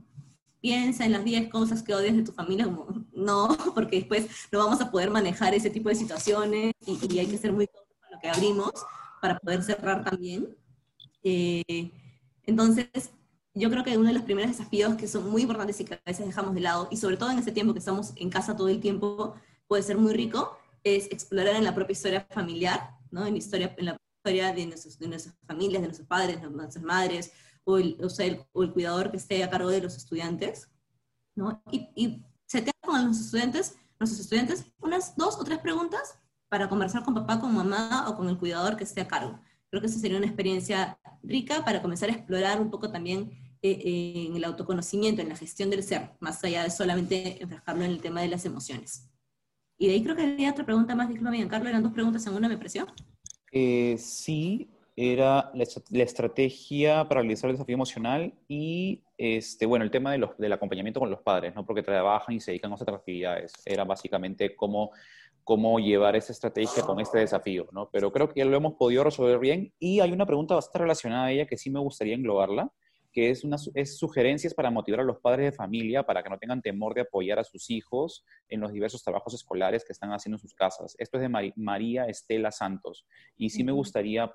[SPEAKER 2] piensa en las 10 cosas que odias de tu familia, como, no, porque después no vamos a poder manejar ese tipo de situaciones y, hay que ser muy con lo que abrimos para poder cerrar también. Eh, entonces, yo creo que uno de los primeros desafíos que son muy importantes y que a veces dejamos de lado, y sobre todo en este tiempo que estamos en casa todo el tiempo, puede ser muy rico, es explorar en la propia historia familiar, ¿no? en, historia, en la historia de, de nuestras familias, de nuestros padres, de nuestras madres, o el, o sea, el, o el cuidador que esté a cargo de los estudiantes, ¿no? Y, y con los estudiantes, nuestros estudiantes, unas dos o tres preguntas para conversar con papá, con mamá o con el cuidador que esté a cargo. Creo que esa sería una experiencia rica para comenzar a explorar un poco también eh, eh, en el autoconocimiento, en la gestión del ser, más allá de solamente enfrascarlo en el tema de las emociones. Y de ahí creo que había otra pregunta más, disculpa, Carlos, eran dos preguntas en una, me pareció.
[SPEAKER 1] Eh, sí, era la, estrategia para realizar el desafío emocional y, este, bueno, el tema de los, del acompañamiento con los padres, ¿no? Porque trabajan y se dedican a otras actividades. Era básicamente cómo, cómo llevar esa estrategia con este desafío, ¿no? Pero creo que ya lo hemos podido resolver bien y hay una pregunta bastante relacionada a ella que sí me gustaría englobarla, que es, una, es sugerencias para motivar a los padres de familia para que no tengan temor de apoyar a sus hijos en los diversos trabajos escolares que están haciendo en sus casas. Esto es de María Estela Santos y sí me gustaría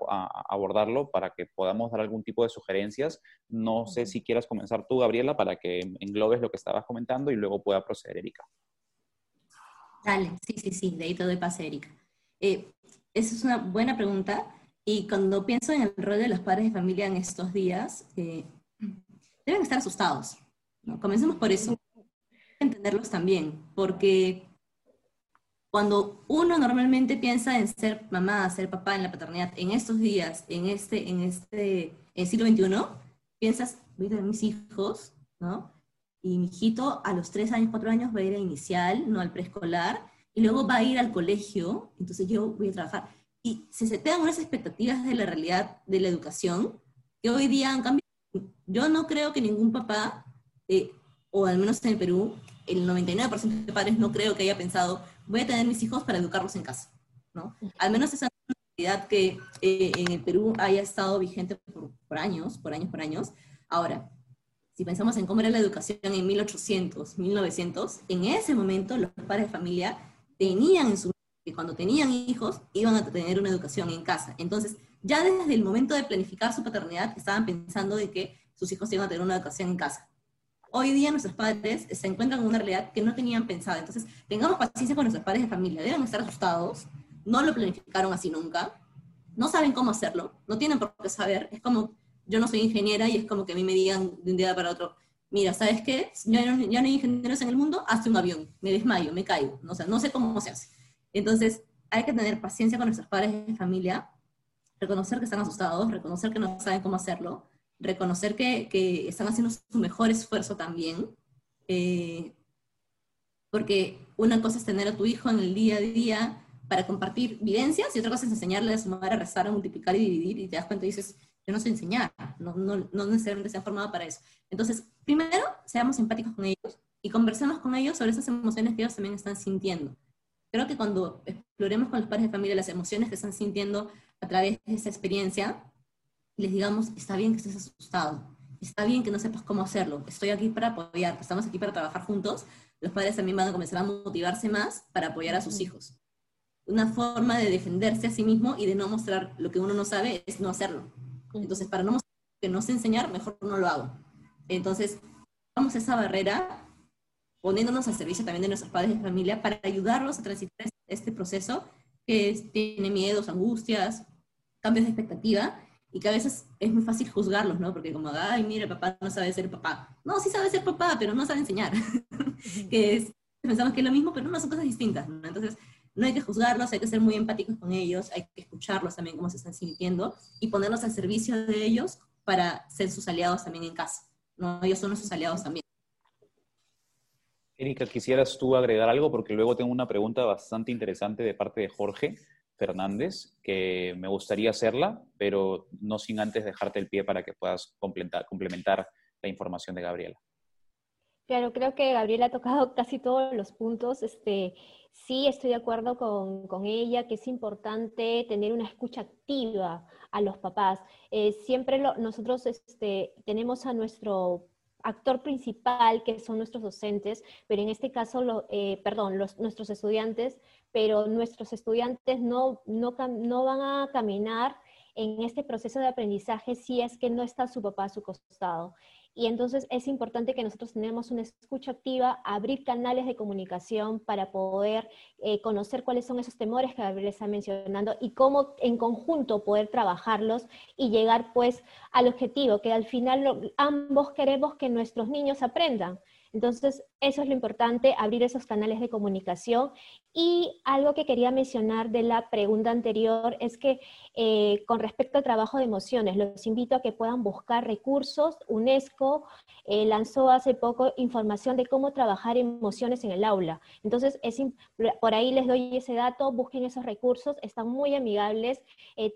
[SPEAKER 1] abordarlo para que podamos dar algún tipo de sugerencias. No sé si quieras comenzar tú, Gabriela, para que englobes lo que estabas comentando y luego pueda proceder Erika.
[SPEAKER 2] Dale, sí, sí, sí, de ahí todo doy pase, Erika. Eh, esa es una buena pregunta. Y cuando pienso en el rol de los padres de familia en estos días, eh, deben estar asustados. ¿no? Comencemos por eso. Entenderlos también, porque cuando uno normalmente piensa en ser mamá, ser papá en la paternidad, en estos días, en este, en este en siglo XXI, piensas, voy a tener mis hijos, ¿no? Y mi hijito a los tres años, cuatro años va a ir a inicial, no al preescolar, y luego va a ir al colegio, entonces yo voy a trabajar. Y se setean unas expectativas de la realidad de la educación que hoy día han cambiado. Yo no creo que ningún papá, eh, o al menos en el Perú, el 99% de padres no creo que haya pensado, voy a tener mis hijos para educarlos en casa, ¿no? Al menos esa realidad que eh, en el Perú haya estado vigente por, años, por años, por años. Ahora, si pensamos en cómo era la educación en 1800, 1900, en ese momento los padres de familia tenían en su que cuando tenían hijos iban a tener una educación en casa. Entonces, ya desde el momento de planificar su paternidad estaban pensando de que sus hijos iban a tener una educación en casa hoy día nuestros padres se encuentran en una realidad que no tenían pensado. Entonces, tengamos paciencia con nuestros padres de familia. Deben estar asustados, no lo planificaron así nunca, no saben cómo hacerlo, no tienen por qué saber. Es como, yo no soy ingeniera y es como que a mí me digan de un día para otro, mira, ¿sabes qué? Ya no, ya no hay ingenieros en el mundo, hazte un avión, me desmayo, me caigo, no, sé, no sé cómo se hace. Entonces, hay que tener paciencia con nuestros padres de familia, reconocer que están asustados, reconocer que no saben cómo hacerlo, reconocer que, que están haciendo su mejor esfuerzo también, eh, porque una cosa es tener a tu hijo en el día a día para compartir vivencias y otra cosa es enseñarle a su madre a rezar, a multiplicar y dividir y te das cuenta y dices, yo no sé enseñar, no, no, no necesariamente se han formado para eso. Entonces, primero, seamos empáticos con ellos y conversemos con ellos sobre esas emociones que ellos también están sintiendo. Creo que cuando exploremos con los padres de familia las emociones que están sintiendo a través de esa experiencia, les digamos, está bien que estés asustado, está bien que no sepas cómo hacerlo, estoy aquí para apoyar, estamos aquí para trabajar juntos, los padres también van a comenzar a motivarse más para apoyar a sus hijos. Una forma de defenderse a sí mismo y de no mostrar lo que uno no sabe es no hacerlo. Entonces, para no mostrar que no sé enseñar, mejor no lo hago. Entonces, vamos a esa barrera poniéndonos al servicio también de nuestros padres de familia para ayudarlos a transitar este proceso que tiene miedos, angustias, cambios de expectativa y que a veces es muy fácil juzgarlos, ¿no? Porque como, ay, mira, papá no sabe ser papá. No, sí sabe ser papá, pero no sabe enseñar. que es, pensamos que es lo mismo, pero no son cosas distintas, ¿no? Entonces, no hay que juzgarlos, hay que ser muy empáticos con ellos, hay que escucharlos también cómo se están sintiendo y ponerlos al servicio de ellos para ser sus aliados también en casa, ¿no? Ellos son nuestros aliados también.
[SPEAKER 1] Erika, ¿quisieras tú agregar algo? Porque luego tengo una pregunta bastante interesante de parte de Jorge Fernández, que me gustaría hacerla, pero no sin antes dejarte el pie para que puedas complementar, la información de Gabriela.
[SPEAKER 3] Claro, creo que Gabriela ha tocado casi todos los puntos. Este, sí, estoy de acuerdo con, ella que es importante tener una escucha activa a los papás. Eh, siempre nosotros este, tenemos a nuestro actor principal, que son nuestros docentes, pero en este caso, eh, perdón, los, nuestros estudiantes, pero nuestros estudiantes no, no, no van a caminar en este proceso de aprendizaje si es que no está su papá a su costado. Y entonces es importante que nosotros tenemos una escucha activa, abrir canales de comunicación para poder eh, conocer cuáles son esos temores que Gabriel está mencionando y cómo en conjunto poder trabajarlos y llegar pues al objetivo, que al final ambos queremos que nuestros niños aprendan. Entonces, eso es lo importante, abrir esos canales de comunicación. Y algo que quería mencionar de la pregunta anterior es que eh, con respecto al trabajo de emociones, los invito a que puedan buscar recursos. UNESCO eh, lanzó hace poco información de cómo trabajar emociones en el aula. Entonces, es, por ahí les doy ese dato, busquen esos recursos, están muy amigables, eh,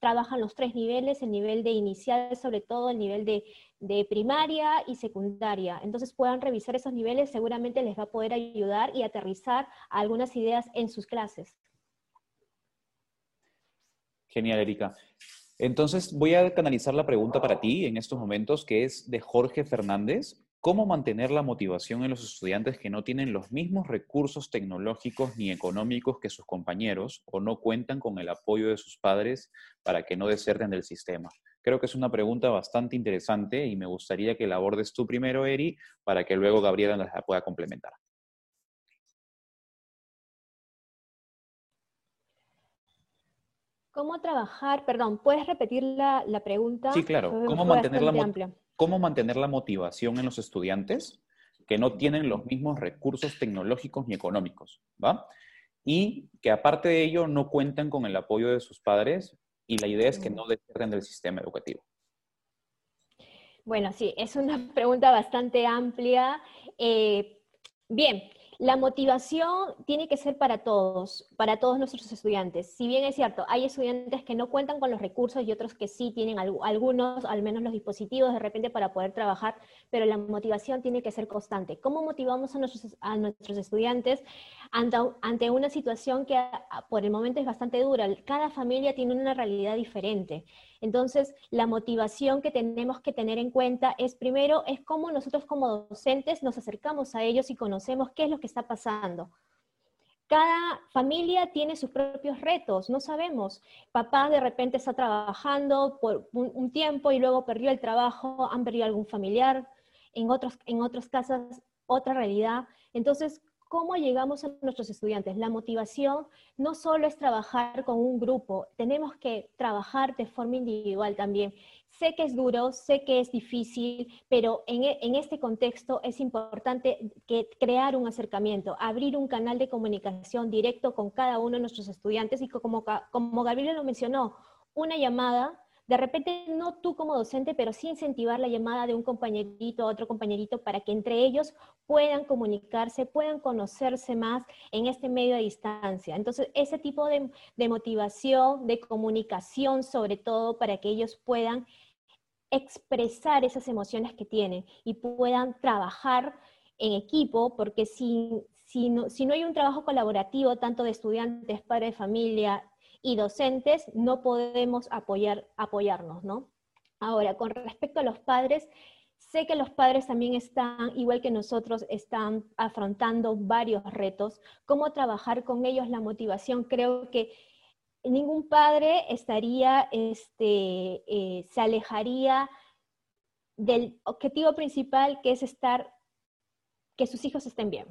[SPEAKER 3] trabajan los tres niveles, el nivel de inicial, sobre todo el nivel de de primaria y secundaria. Entonces puedan revisar esos niveles, seguramente les va a poder ayudar y aterrizar algunas ideas en sus clases.
[SPEAKER 1] Genial, Erika. Entonces voy a canalizar la pregunta para ti en estos momentos, que es de Jorge Fernández. ¿Cómo mantener la motivación en los estudiantes que no tienen los mismos recursos tecnológicos ni económicos que sus compañeros o no cuentan con el apoyo de sus padres para que no deserten del sistema? Creo que es una pregunta bastante interesante y me gustaría que la abordes tú primero, Eri, para que luego Gabriela la pueda complementar.
[SPEAKER 3] ¿Cómo trabajar? Perdón, ¿puedes repetir la, pregunta?
[SPEAKER 1] Sí, claro. ¿Cómo mantener, la, ¿Cómo mantener la motivación en los estudiantes que no tienen los mismos recursos tecnológicos ni económicos? ¿va? y que aparte de ello no cuentan con el apoyo de sus padres y la idea es que no deserten del sistema educativo.
[SPEAKER 3] Bueno, sí, es una pregunta bastante amplia. Eh, bien, la motivación tiene que ser para todos, para todos nuestros estudiantes. Si bien es cierto, hay estudiantes que no cuentan con los recursos y otros que sí tienen algunos, al menos los dispositivos de repente para poder trabajar, pero la motivación tiene que ser constante. ¿Cómo motivamos a nuestros, estudiantes ante, ante una situación que por el momento es bastante dura? Cada familia tiene una realidad diferente. Entonces, la motivación que tenemos que tener en cuenta es primero, es cómo nosotros como docentes nos acercamos a ellos y conocemos qué es lo que está pasando. Cada familia tiene sus propios retos, no sabemos. Papá de repente está trabajando por un, tiempo y luego perdió el trabajo, han perdido algún familiar, en otros, en otros casos otra realidad. Entonces, ¿Cómo llegamos a nuestros estudiantes? La motivación no solo es trabajar con un grupo, tenemos que trabajar de forma individual también. Sé que es duro, sé que es difícil, pero en, e, este contexto es importante que crear un acercamiento, abrir un canal de comunicación directo con cada uno de nuestros estudiantes y como, como Gabriela lo mencionó, una llamada de repente no tú como docente, pero sí incentivar la llamada de un compañerito a otro compañerito para que entre ellos puedan comunicarse, puedan conocerse más en este medio de distancia. Entonces, ese tipo de, motivación, de comunicación sobre todo, para que ellos puedan expresar esas emociones que tienen y puedan trabajar en equipo, porque si, si, no, si no hay un trabajo colaborativo, tanto de estudiantes, padres de familia, y docentes no podemos apoyar, apoyarnos, ¿no? Ahora, con respecto a los padres, sé que los padres también están, igual que nosotros, están afrontando varios retos. ¿Cómo trabajar con ellos la motivación? Creo que ningún padre estaría, este, eh, se alejaría del objetivo principal que es estar, que sus hijos estén bien.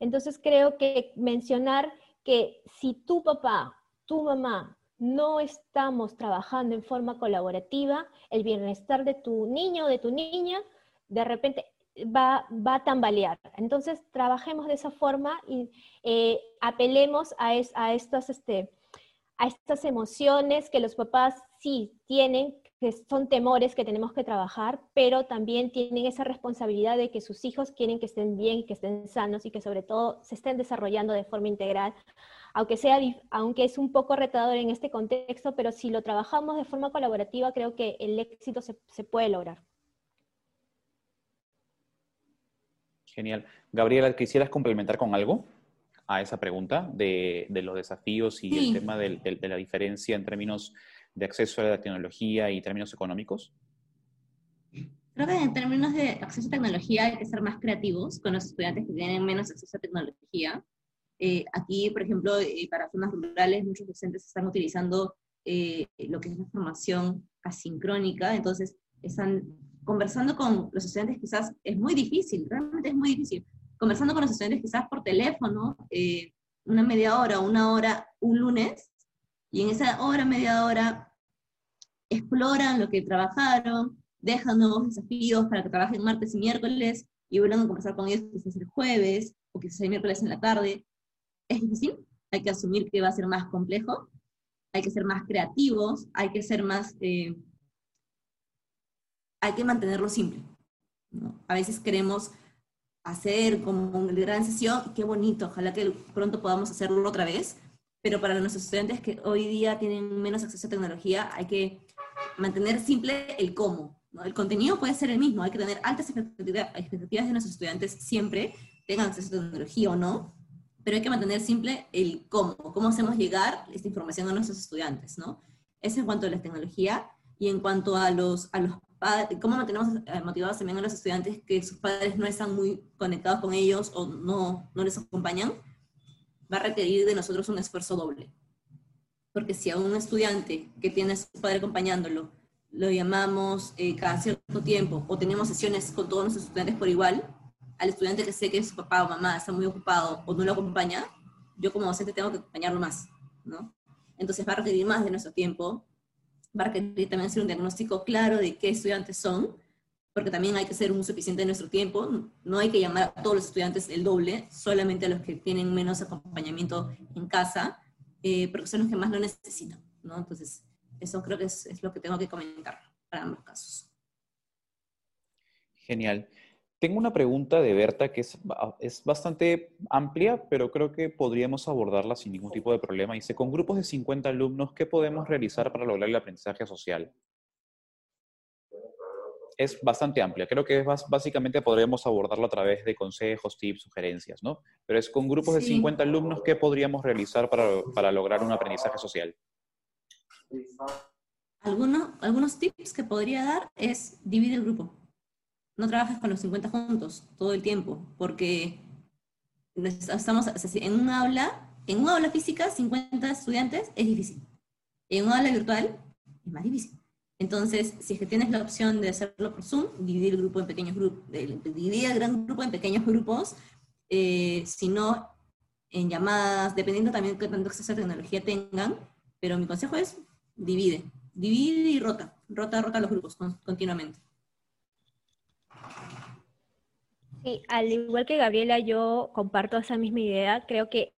[SPEAKER 3] Entonces creo que mencionar que si tu papá tu mamá. No estamos trabajando en forma colaborativa, el bienestar de tu niño o de tu niña de repente va, va a tambalear. Entonces, trabajemos de esa forma y eh, apelemos a, a, estas, este, a estas emociones que los papás sí tienen, que son temores que tenemos que trabajar, pero también tienen esa responsabilidad de que sus hijos quieren que estén bien, que estén sanos y que sobre todo se estén desarrollando de forma integral aunque, sea, aunque es un poco retador en este contexto, pero si lo trabajamos de forma colaborativa, creo que el éxito se, puede lograr.
[SPEAKER 1] Genial. Gabriela, ¿quisieras complementar con algo a esa pregunta de, los desafíos y el tema de, la diferencia en términos de acceso a la tecnología y términos económicos?
[SPEAKER 2] Creo que en términos de acceso a tecnología hay que ser más creativos con los estudiantes que tienen menos acceso a tecnología. Eh, aquí, por ejemplo, eh, para zonas rurales, muchos docentes están utilizando eh, lo que es la formación asincrónica, entonces están conversando con los estudiantes quizás, es muy difícil, realmente es muy difícil, conversando con los estudiantes quizás por teléfono, una media hora, una hora, un lunes, y en esa hora, media hora, exploran lo que trabajaron, dejan nuevos desafíos para que trabajen martes y miércoles, y vuelvan a conversar con ellos quizás el jueves, o quizás el miércoles en la tarde, es difícil, hay que asumir que va a ser más complejo, hay que ser más creativos, hay que ser más, eh, hay que mantenerlo simple. A veces queremos hacer como una gran sesión, qué bonito, ojalá que pronto podamos hacerlo otra vez, pero para nuestros estudiantes que hoy día tienen menos acceso a tecnología, hay que mantener simple el cómo. El contenido puede ser el mismo, hay que tener altas expectativas de nuestros estudiantes siempre, tengan acceso a tecnología o no, pero hay que mantener simple el cómo, cómo hacemos llegar esta información a nuestros estudiantes, ¿no? Eso en cuanto a la tecnología y en cuanto a los, a los padres, cómo mantenemos eh, motivados también a los estudiantes que sus padres no están muy conectados con ellos o no, no les acompañan, va a requerir de nosotros un esfuerzo doble. Porque si a un estudiante que tiene a su padre acompañándolo, lo llamamos eh, cada cierto tiempo o tenemos sesiones con todos nuestros estudiantes por igual, al estudiante que sé que su papá o mamá está muy ocupado o no lo acompaña, yo como docente tengo que acompañarlo más, ¿no? Entonces va a requerir más de nuestro tiempo, va a requerir también hacer un diagnóstico claro de qué estudiantes son, porque también hay que ser un suficiente de nuestro tiempo, no hay que llamar a todos los estudiantes el doble, solamente a los que tienen menos acompañamiento en casa, eh, porque son los que más lo necesitan, ¿no? Entonces, eso creo que es, es lo que tengo que comentar para ambos casos.
[SPEAKER 1] Genial. Tengo una pregunta de Berta que es, es, bastante amplia, pero creo que podríamos abordarla sin ningún tipo de problema. Dice, con grupos de 50 alumnos, ¿qué podemos realizar para lograr el aprendizaje social? es bastante amplia. Creo que es básicamente podremos abordarlo a través de consejos, tips, sugerencias, ¿no? Pero es con grupos de 50 alumnos, ¿qué podríamos realizar para, para lograr un aprendizaje social?
[SPEAKER 2] Algunos, algunos tips que podría dar es dividir el grupo. No trabajes con los 50 juntos todo el tiempo, porque estamos en un aula, en un aula física, 50 estudiantes es difícil. En un aula virtual es más difícil. Entonces, si es que tienes la opción de hacerlo por Zoom, dividir el grupo en pequeños grupos, dividir el gran grupo en pequeños grupos, eh, si no, en llamadas, dependiendo también de qué tanto acceso a tecnología tengan, pero mi consejo es divide, divide y rota, rota, rota los grupos continuamente.
[SPEAKER 3] Sí, al igual que Gabriela, yo comparto esa misma idea. Creo que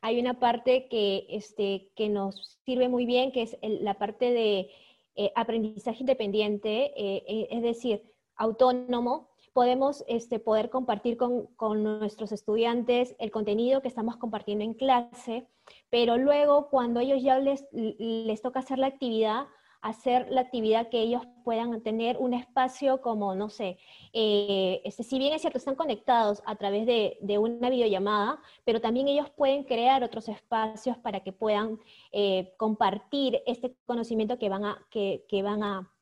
[SPEAKER 3] hay una parte que, este, que nos sirve muy bien, que es la parte de eh, aprendizaje independiente, eh, eh, es decir, autónomo, podemos este, poder compartir con, con, nuestros estudiantes el contenido que estamos compartiendo en clase, pero luego cuando ellos ya les, les toca hacer la actividad, hacer la actividad que ellos puedan tener un espacio como, no sé, eh, este, si bien es cierto, están conectados a través de, una videollamada, pero también ellos pueden crear otros espacios para que puedan eh, compartir este conocimiento que van a, que, van a,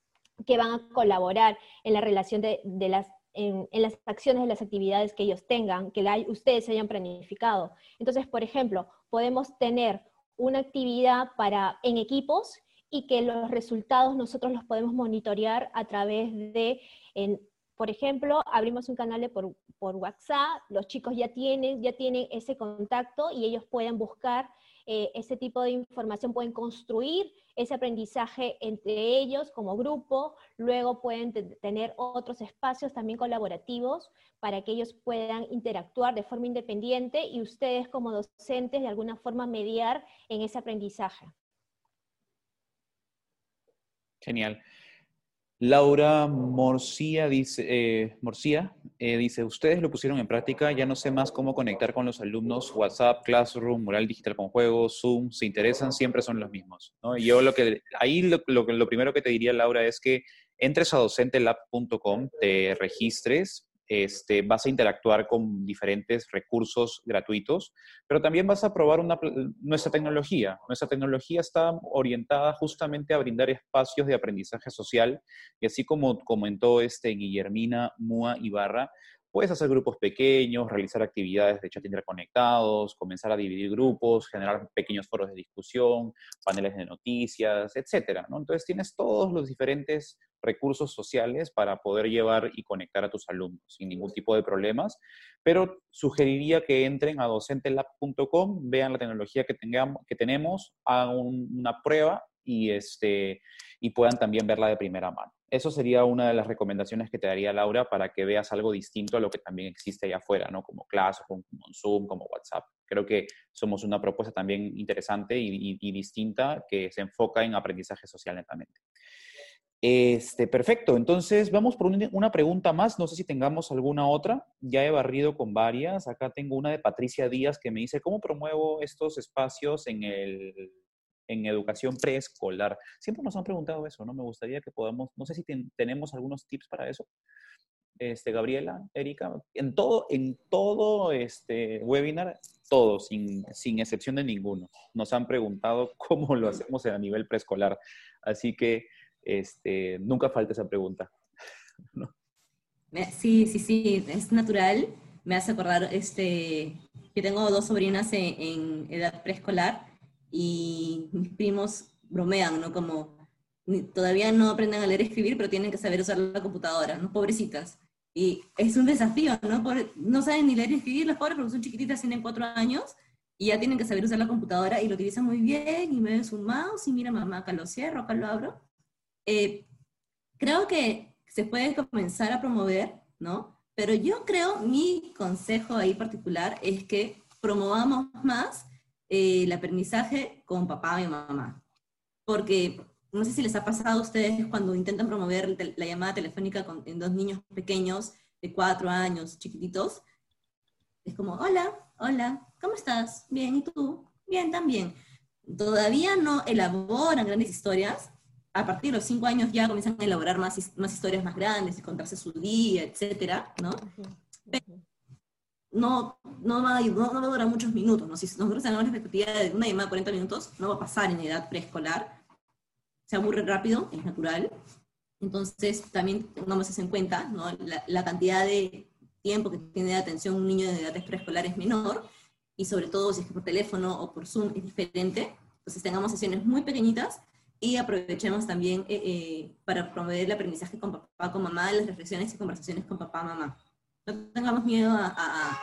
[SPEAKER 3] que van a colaborar en la relación de, las en, las acciones, de las actividades que ellos tengan, que ustedes hayan planificado. Entonces, por ejemplo, podemos tener una actividad para, en equipos y que los resultados nosotros los podemos monitorear a través de, en, por ejemplo, abrimos un canal por, WhatsApp, los chicos ya tienen, ya tienen ese contacto y ellos pueden buscar eh, ese tipo de información, pueden construir ese aprendizaje entre ellos como grupo, luego pueden tener otros espacios también colaborativos para que ellos puedan interactuar de forma independiente y ustedes como docentes de alguna forma mediar en ese aprendizaje.
[SPEAKER 1] Genial. Laura Morcía dice, eh, eh, dice, ustedes lo pusieron en práctica, ya no sé más cómo conectar con los alumnos, WhatsApp, Classroom, Mural Digital con Juegos, Zoom, se interesan, siempre son los mismos. ¿no? Y yo lo que, ahí lo, lo primero que te diría, Laura, es que entres a docentelab.com, te registres, este, vas a interactuar con diferentes recursos gratuitos, pero también vas a probar nuestra tecnología. Nuestra tecnología está orientada justamente a brindar espacios de aprendizaje social y así como comentó este Guillermina Mua Ibarra, Puedes hacer grupos pequeños, realizar actividades de chat interconectados, comenzar a dividir grupos, generar pequeños foros de discusión, paneles de noticias, etcétera. ¿no? Entonces tienes todos los diferentes recursos sociales para poder llevar y conectar a tus alumnos sin ningún tipo de problemas, pero sugeriría que entren a docentelab.com, vean la tecnología que, tenemos, hagan una prueba este, y puedan también verla de primera mano. Eso sería una de las recomendaciones que te daría Laura para que veas algo distinto a lo que también existe allá afuera, ¿no? Como Class, como Zoom, como WhatsApp. Creo que somos una propuesta también interesante y, distinta que se enfoca en aprendizaje social netamente. Este, perfecto, entonces vamos por una pregunta más, no sé si tengamos alguna otra, ya he barrido con varias, acá tengo una de Patricia Díaz que me dice, ¿cómo promuevo estos espacios en el en educación preescolar. Siempre nos han preguntado eso, ¿no? Me gustaría que podamos, no sé si tenemos algunos tips para eso. Este, Gabriela, Erika, en todo, en todo este webinar, todos, sin, sin excepción de ninguno, nos han preguntado cómo lo hacemos a nivel preescolar. Así que este, nunca falta esa pregunta.
[SPEAKER 2] Sí, sí, sí, es natural. Me hace acordar este, que tengo dos sobrinas en edad preescolar y mis primos bromean, ¿no? Como todavía no aprenden a leer y escribir, pero tienen que saber usar la computadora, ¿no? Pobrecitas. Y es un desafío, ¿no? no saben ni leer y escribir las pobres porque son chiquititas, tienen cuatro años, y ya tienen que saber usar la computadora y lo utilizan muy bien, y me ven su mouse, y mira mamá, acá lo cierro, acá lo abro. Eh, creo que se puede comenzar a promover, ¿no? Pero yo creo, mi consejo ahí particular es que promovamos más eh, el aprendizaje con papá y mamá. Porque no sé si les ha pasado a ustedes cuando intentan promover la llamada telefónica con en dos niños pequeños de cuatro años, chiquititos. Es como, hola, hola, ¿cómo estás? Bien, ¿y tú? Bien, también. Todavía no elaboran grandes historias. A partir de los cinco años ya comienzan a elaborar más, más historias más grandes y contarse su día, etcétera, ¿no? No, no, va, no, no, va a durar muchos minutos. ¿no? Si nosotros tenemos la expectativa de una llamada de 40 minutos, no va a pasar en edad preescolar. Se aburre rápido, es natural. Entonces, también tengamos eso en cuenta, ¿no? la, la, cantidad de tiempo que tiene de atención un niño de edad preescolar es menor, y sobre todo si es que por teléfono o por Zoom es diferente. Entonces, tengamos sesiones muy pequeñitas y aprovechemos también eh, eh, para promover el aprendizaje con papá, con mamá, las reflexiones y conversaciones con papá, mamá no tengamos miedo a,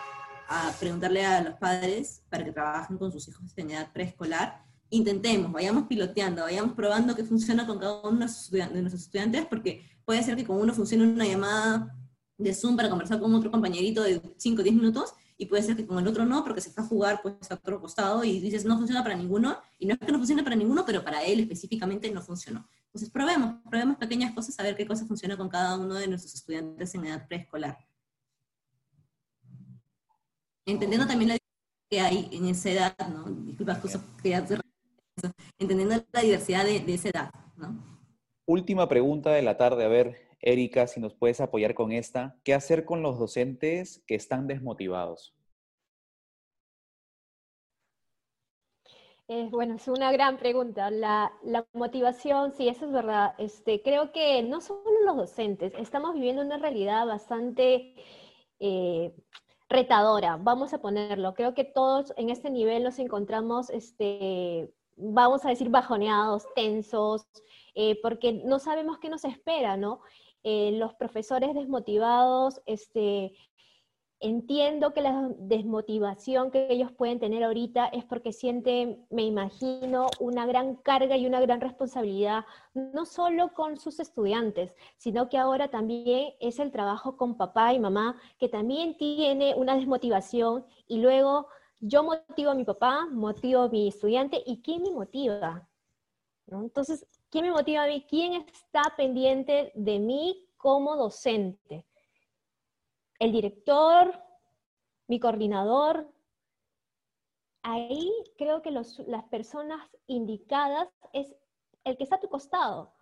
[SPEAKER 2] preguntarle a los padres para que trabajen con sus hijos en edad preescolar. Intentemos, vayamos piloteando, vayamos probando qué funciona con cada uno de nuestros estudiantes, porque puede ser que con uno funcione una llamada de Zoom para conversar con otro compañerito de 5 o 10 minutos, y puede ser que con el otro no, porque se está a jugar pues, a otro costado y dices, no funciona para ninguno, y no es que no funcione para ninguno, pero para él específicamente no funcionó. Entonces probemos, probemos pequeñas cosas, a ver qué cosa funciona con cada uno de nuestros estudiantes en edad preescolar entendiendo también la que hay en esa edad, ¿no? Disculpa, que entendiendo la diversidad de, esa edad, ¿no?
[SPEAKER 1] Última pregunta de la tarde, a ver, Erika, si nos puedes apoyar con esta. ¿Qué hacer con los docentes que están desmotivados?
[SPEAKER 3] bueno, es una gran pregunta. La, motivación, sí, eso es verdad. Este, creo que no solo los docentes, estamos viviendo una realidad bastante eh, retadora, vamos a ponerlo. Creo que todos en este nivel nos encontramos, este, vamos a decir, bajoneados, tensos, eh, porque no sabemos qué nos espera, ¿no? Eh, los profesores desmotivados, este, Entiendo que la desmotivación que ellos pueden tener ahorita es porque sienten, me imagino, una gran carga y una gran responsabilidad, no solo con sus estudiantes, sino que ahora también es el trabajo con papá y mamá, que también tiene una desmotivación y luego yo motivo a mi papá, motivo a mi estudiante y ¿quién me motiva? Entonces, ¿quién me motiva a mí? ¿Quién está pendiente de mí como docente? El director, mi coordinador. Ahí creo que las personas indicadas es el que está a tu costado,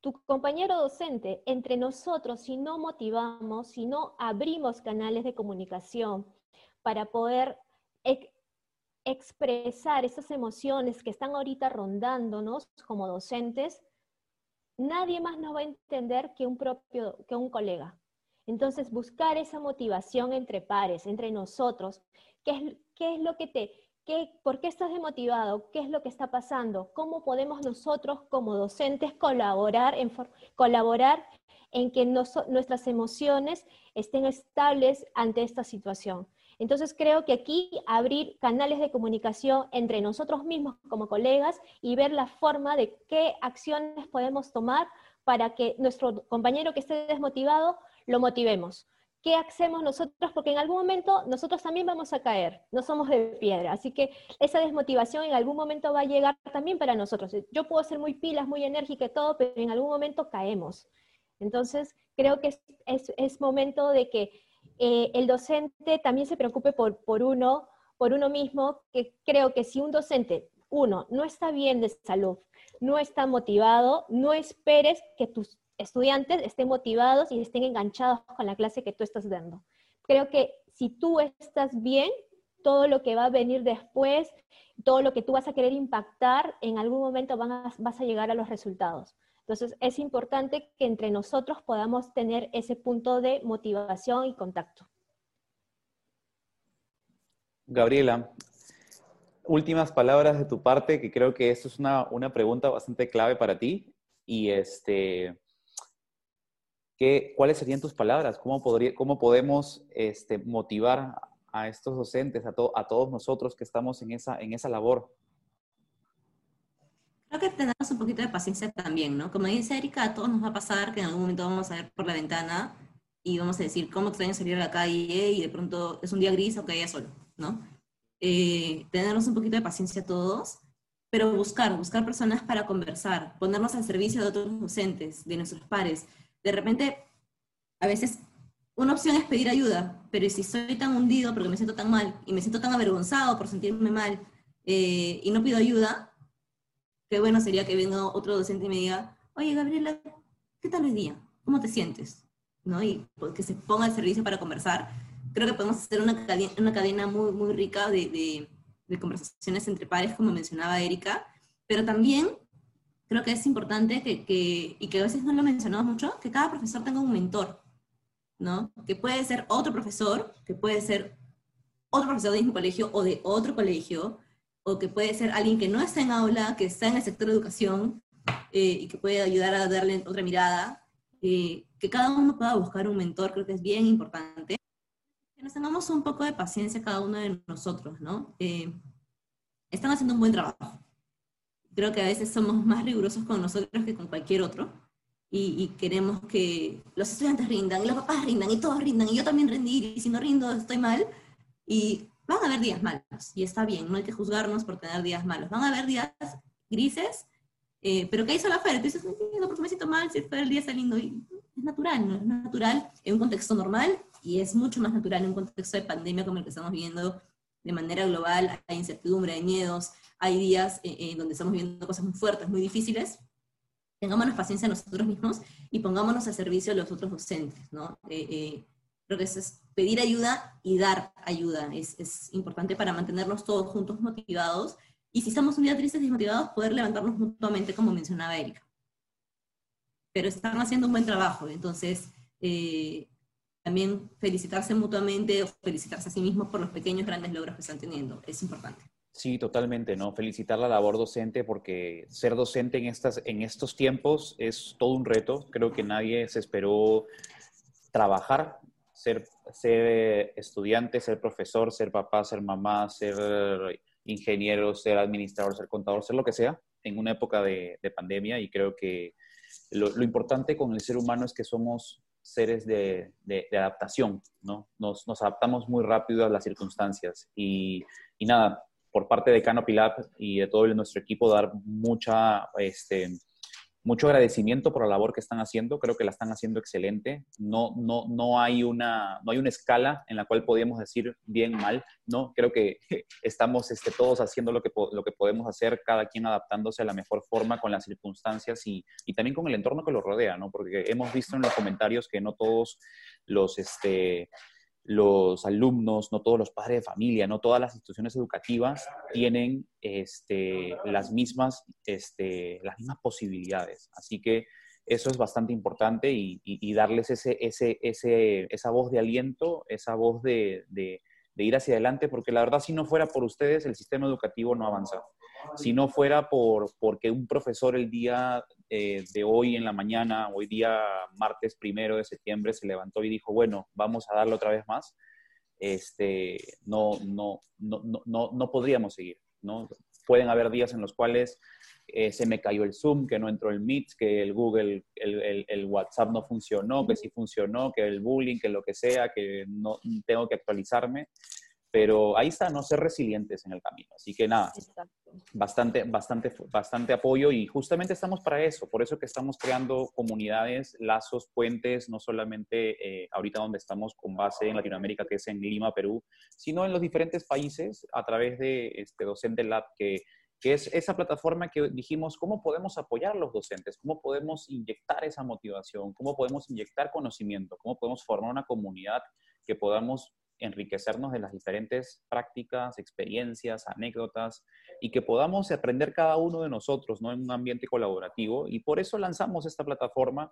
[SPEAKER 3] tu compañero docente. Entre nosotros, si no motivamos, si no abrimos canales de comunicación para poder expresar esas emociones que están ahorita rondándonos como docentes, nadie más nos va a entender que un propio, que un colega. Entonces, buscar esa motivación entre pares, entre nosotros, ¿qué es, lo que te, qué, por qué estás desmotivado? ¿Qué es lo que está pasando? ¿Cómo podemos nosotros como docentes colaborar en, colaborar en que nuestras emociones estén estables ante esta situación? Entonces creo que aquí abrir canales de comunicación entre nosotros mismos como colegas y ver la forma de qué acciones podemos tomar para que nuestro compañero que esté desmotivado lo motivemos. ¿Qué hacemos nosotros? Porque en algún momento nosotros también vamos a caer, no somos de piedra, así que esa desmotivación en algún momento va a llegar también para nosotros. Yo puedo ser muy pilas, muy enérgica y todo, pero en algún momento caemos. Entonces, creo que es, momento de que eh, el docente también se preocupe por, por uno, por uno mismo, que creo que si un docente, uno, no está bien de salud, no está motivado, no esperes que tus estudiantes estén motivados y estén enganchados con la clase que tú estás dando. Creo que si tú estás bien, todo lo que va a venir después, todo lo que tú vas a querer impactar, en algún momento vas a llegar a los resultados. Entonces, es importante que entre nosotros podamos tener ese punto de motivación y contacto.
[SPEAKER 1] Gabriela, últimas palabras de tu parte, que creo que esto es una, una pregunta bastante clave para ti. Y este, ¿cuáles serían tus palabras? ¿Cómo, podría, cómo podemos este, motivar a estos docentes, a, a todos nosotros que estamos en esa, en esa labor?
[SPEAKER 2] Creo que tenemos un poquito de paciencia también, ¿no? Como dice Erika, a todos nos va a pasar que en algún momento vamos a ver por la ventana y vamos a decir, ¿cómo extraño salir a la calle? Y de pronto es un día gris, que haya sol, ¿no? Eh, tenernos un poquito de paciencia todos, pero buscar, buscar personas para conversar, ponernos al servicio de otros docentes, de nuestros pares. De repente, a veces una opción es pedir ayuda, pero si soy tan hundido porque me siento tan mal y me siento tan avergonzado por sentirme mal eh, y no pido ayuda, qué bueno sería que venga otro docente y me diga, oye Gabriela, ¿qué tal el día? ¿Cómo te sientes? ¿No? Y pues, que se ponga al servicio para conversar. Creo que podemos hacer una cadena, una cadena muy, muy rica de, de conversaciones entre pares, como mencionaba Erika, pero también creo que es importante que, que, y que a veces no lo mencionamos mucho, que cada profesor tenga un mentor ¿no? Que puede ser otro profesor, que puede ser otro profesor de mismo colegio o de otro colegio, o que puede ser alguien que no está en aula, que está en el sector de educación eh, y que puede ayudar a darle otra mirada. Eh, que cada uno pueda buscar un mentor, creo que es bien importante. Que nos tengamos un poco de paciencia cada uno de nosotros, ¿no? Eh, están haciendo un buen trabajo. Creo que a veces somos más rigurosos con nosotros que con cualquier otro y, queremos que los estudiantes rindan, y los papás rindan, y todos rindan, y yo también rendir, y si no rindo estoy mal, y van a haber días malos, y está bien, no hay que juzgarnos por tener días malos, van a haber días grises, eh, pero que hay solo afuera, tú dices, no porque me siento mal, si el día está lindo, y es natural, ¿no? es natural en un contexto normal, y es mucho más natural en un contexto de pandemia como el que estamos viviendo de manera global, hay incertidumbre, hay miedos, hay días en eh, eh, donde estamos viviendo cosas muy fuertes, muy difíciles, tengámonos paciencia nosotros mismos y pongámonos al servicio de los otros docentes, ¿no? Eh, eh, creo que eso es pedir ayuda y dar ayuda, es, es, importante para mantenernos todos juntos motivados y si estamos un día tristes y desmotivados, poder levantarnos mutuamente, como mencionaba Erika. Pero están haciendo un buen trabajo, entonces eh, también felicitarse mutuamente o felicitarse a sí mismos por los pequeños grandes logros que están teniendo, es importante.
[SPEAKER 1] Sí, totalmente, ¿no? Felicitar la labor docente porque ser docente en, estas, en estos tiempos es todo un reto. Creo que nadie se esperó trabajar, ser, ser estudiante, ser profesor, ser papá, ser mamá, ser ingeniero, ser administrador, ser contador, ser lo que sea en una época de, pandemia y creo que lo, importante con el ser humano es que somos seres de, de, adaptación, ¿no? Nos, nos, adaptamos muy rápido a las circunstancias y, y nada, por parte de Canopy Lab y de todo nuestro equipo dar mucha, este, mucho agradecimiento por la labor que están haciendo. Creo que la están haciendo excelente. No, no, no, hay, una, no hay una escala en la cual podríamos decir bien, mal. No, creo que estamos este, todos haciendo lo que, lo que podemos hacer, cada quien adaptándose a la mejor forma con las circunstancias y, y también con el entorno que lo rodea, ¿no? Porque hemos visto en los comentarios que no todos los... Este, los alumnos, no todos los padres de familia, no todas las instituciones educativas tienen este, las, mismas, este, las mismas posibilidades. Así que eso es bastante importante y, darles ese, ese, ese, esa voz de aliento, esa voz de, de, ir hacia adelante, porque la verdad si no fuera por ustedes, el sistema educativo no avanza. Si no fuera por porque un profesor el día eh, de hoy en la mañana, hoy día martes primero de septiembre, se levantó y dijo, bueno, vamos a darle otra vez más, este, no, no, no, no, no podríamos seguir. ¿no? Pueden haber días en los cuales eh, se me cayó el Zoom, que no entró el Meet, que el Google, el, el, WhatsApp no funcionó, que sí funcionó, que el bullying, que lo que sea, que no tengo que actualizarme pero ahí está, no ser resilientes en el camino. Así que nada, bastante, bastante, bastante apoyo y justamente estamos para eso, por eso que estamos creando comunidades, lazos, puentes, no solamente eh, ahorita donde estamos con base en Latinoamérica, que es en Lima, Perú, sino en los diferentes países a través de este Docente Lab, que, que es esa plataforma que dijimos, ¿cómo podemos apoyar a los docentes? ¿Cómo podemos inyectar esa motivación? ¿Cómo podemos inyectar conocimiento? ¿Cómo podemos formar una comunidad que podamos enriquecernos de las diferentes prácticas, experiencias, anécdotas y que podamos aprender cada uno de nosotros ¿no? en un ambiente colaborativo. Y por eso lanzamos esta plataforma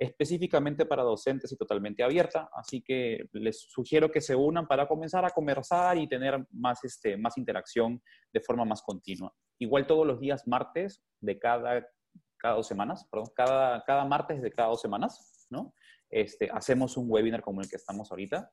[SPEAKER 1] específicamente para docentes y totalmente abierta. Así que les sugiero que se unan para comenzar a conversar y tener más, este, más interacción de forma más continua. Igual todos los días martes de cada, cada dos semanas, perdón, cada, cada martes de cada dos semanas, ¿no? Este, hacemos un webinar como el que estamos ahorita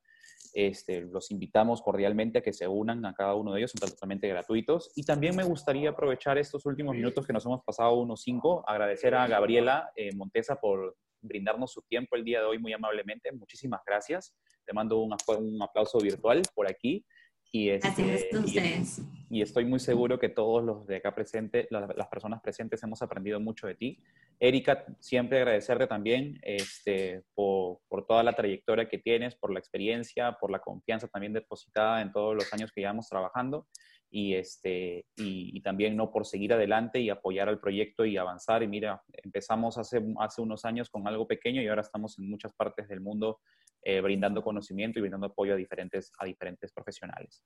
[SPEAKER 1] Este, los invitamos cordialmente a que se unan a cada uno de ellos, son totalmente gratuitos. Y también me gustaría aprovechar estos últimos minutos que nos hemos pasado, unos cinco, agradecer a Gabriela eh, Montesa por brindarnos su tiempo el día de hoy muy amablemente. Muchísimas gracias. Te mando un, un aplauso virtual por aquí. Y, este, y, estoy muy seguro que todos los de acá presentes, las, personas presentes, hemos aprendido mucho de ti. Erika, siempre agradecerte también este, por, por, toda la trayectoria que tienes, por la experiencia, por la confianza también depositada en todos los años que llevamos trabajando y, este, y, también no por seguir adelante y apoyar al proyecto y avanzar. Y mira, empezamos hace, hace unos años con algo pequeño y ahora estamos en muchas partes del mundo eh, brindando conocimiento y brindando apoyo a diferentes, a diferentes profesionales.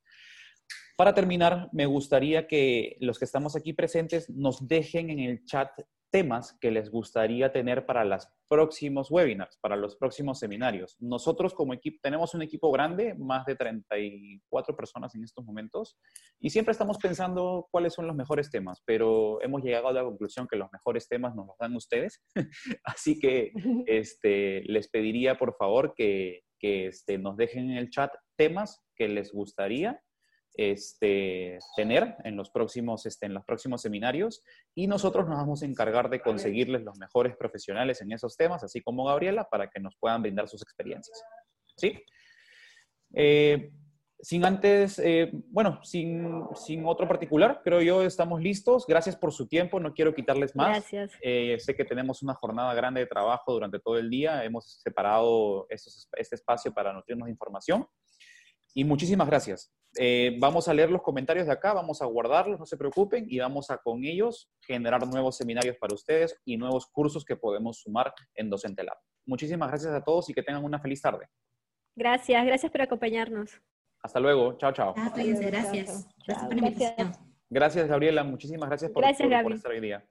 [SPEAKER 1] Para terminar, me gustaría que los que estamos aquí presentes nos dejen en el chat temas que les gustaría tener para los próximos webinars, para los próximos seminarios. Nosotros como equipo tenemos un equipo grande, más de 34 personas en estos momentos, y siempre estamos pensando cuáles son los mejores temas, pero hemos llegado a la conclusión que los mejores temas nos los dan ustedes. Así que este, les pediría por favor que, que este, nos dejen en el chat temas que les gustaría este, tener en los, próximos, este, en los próximos seminarios y nosotros nos vamos a encargar de conseguirles los mejores profesionales en esos temas, así como Gabriela, para que nos puedan brindar sus experiencias. ¿Sí? Eh, sin antes, eh, bueno, sin, sin, otro particular, creo yo estamos listos. Gracias por su tiempo, no quiero quitarles más.
[SPEAKER 3] Gracias.
[SPEAKER 1] Eh, sé que tenemos una jornada grande de trabajo durante todo el día. Hemos separado este espacio para nutrirnos de información. Y muchísimas gracias. Eh, vamos a leer los comentarios de acá, vamos a guardarlos, no se preocupen, y vamos a con ellos generar nuevos seminarios para ustedes y nuevos cursos que podemos sumar en Docente Lab. Muchísimas gracias a todos y que tengan una feliz tarde.
[SPEAKER 3] Gracias, gracias por acompañarnos.
[SPEAKER 1] Hasta luego, chao, chao.
[SPEAKER 2] gracias. Gracias.
[SPEAKER 1] Gracias, Gabriela, muchísimas gracias por, por, por estar hoy día.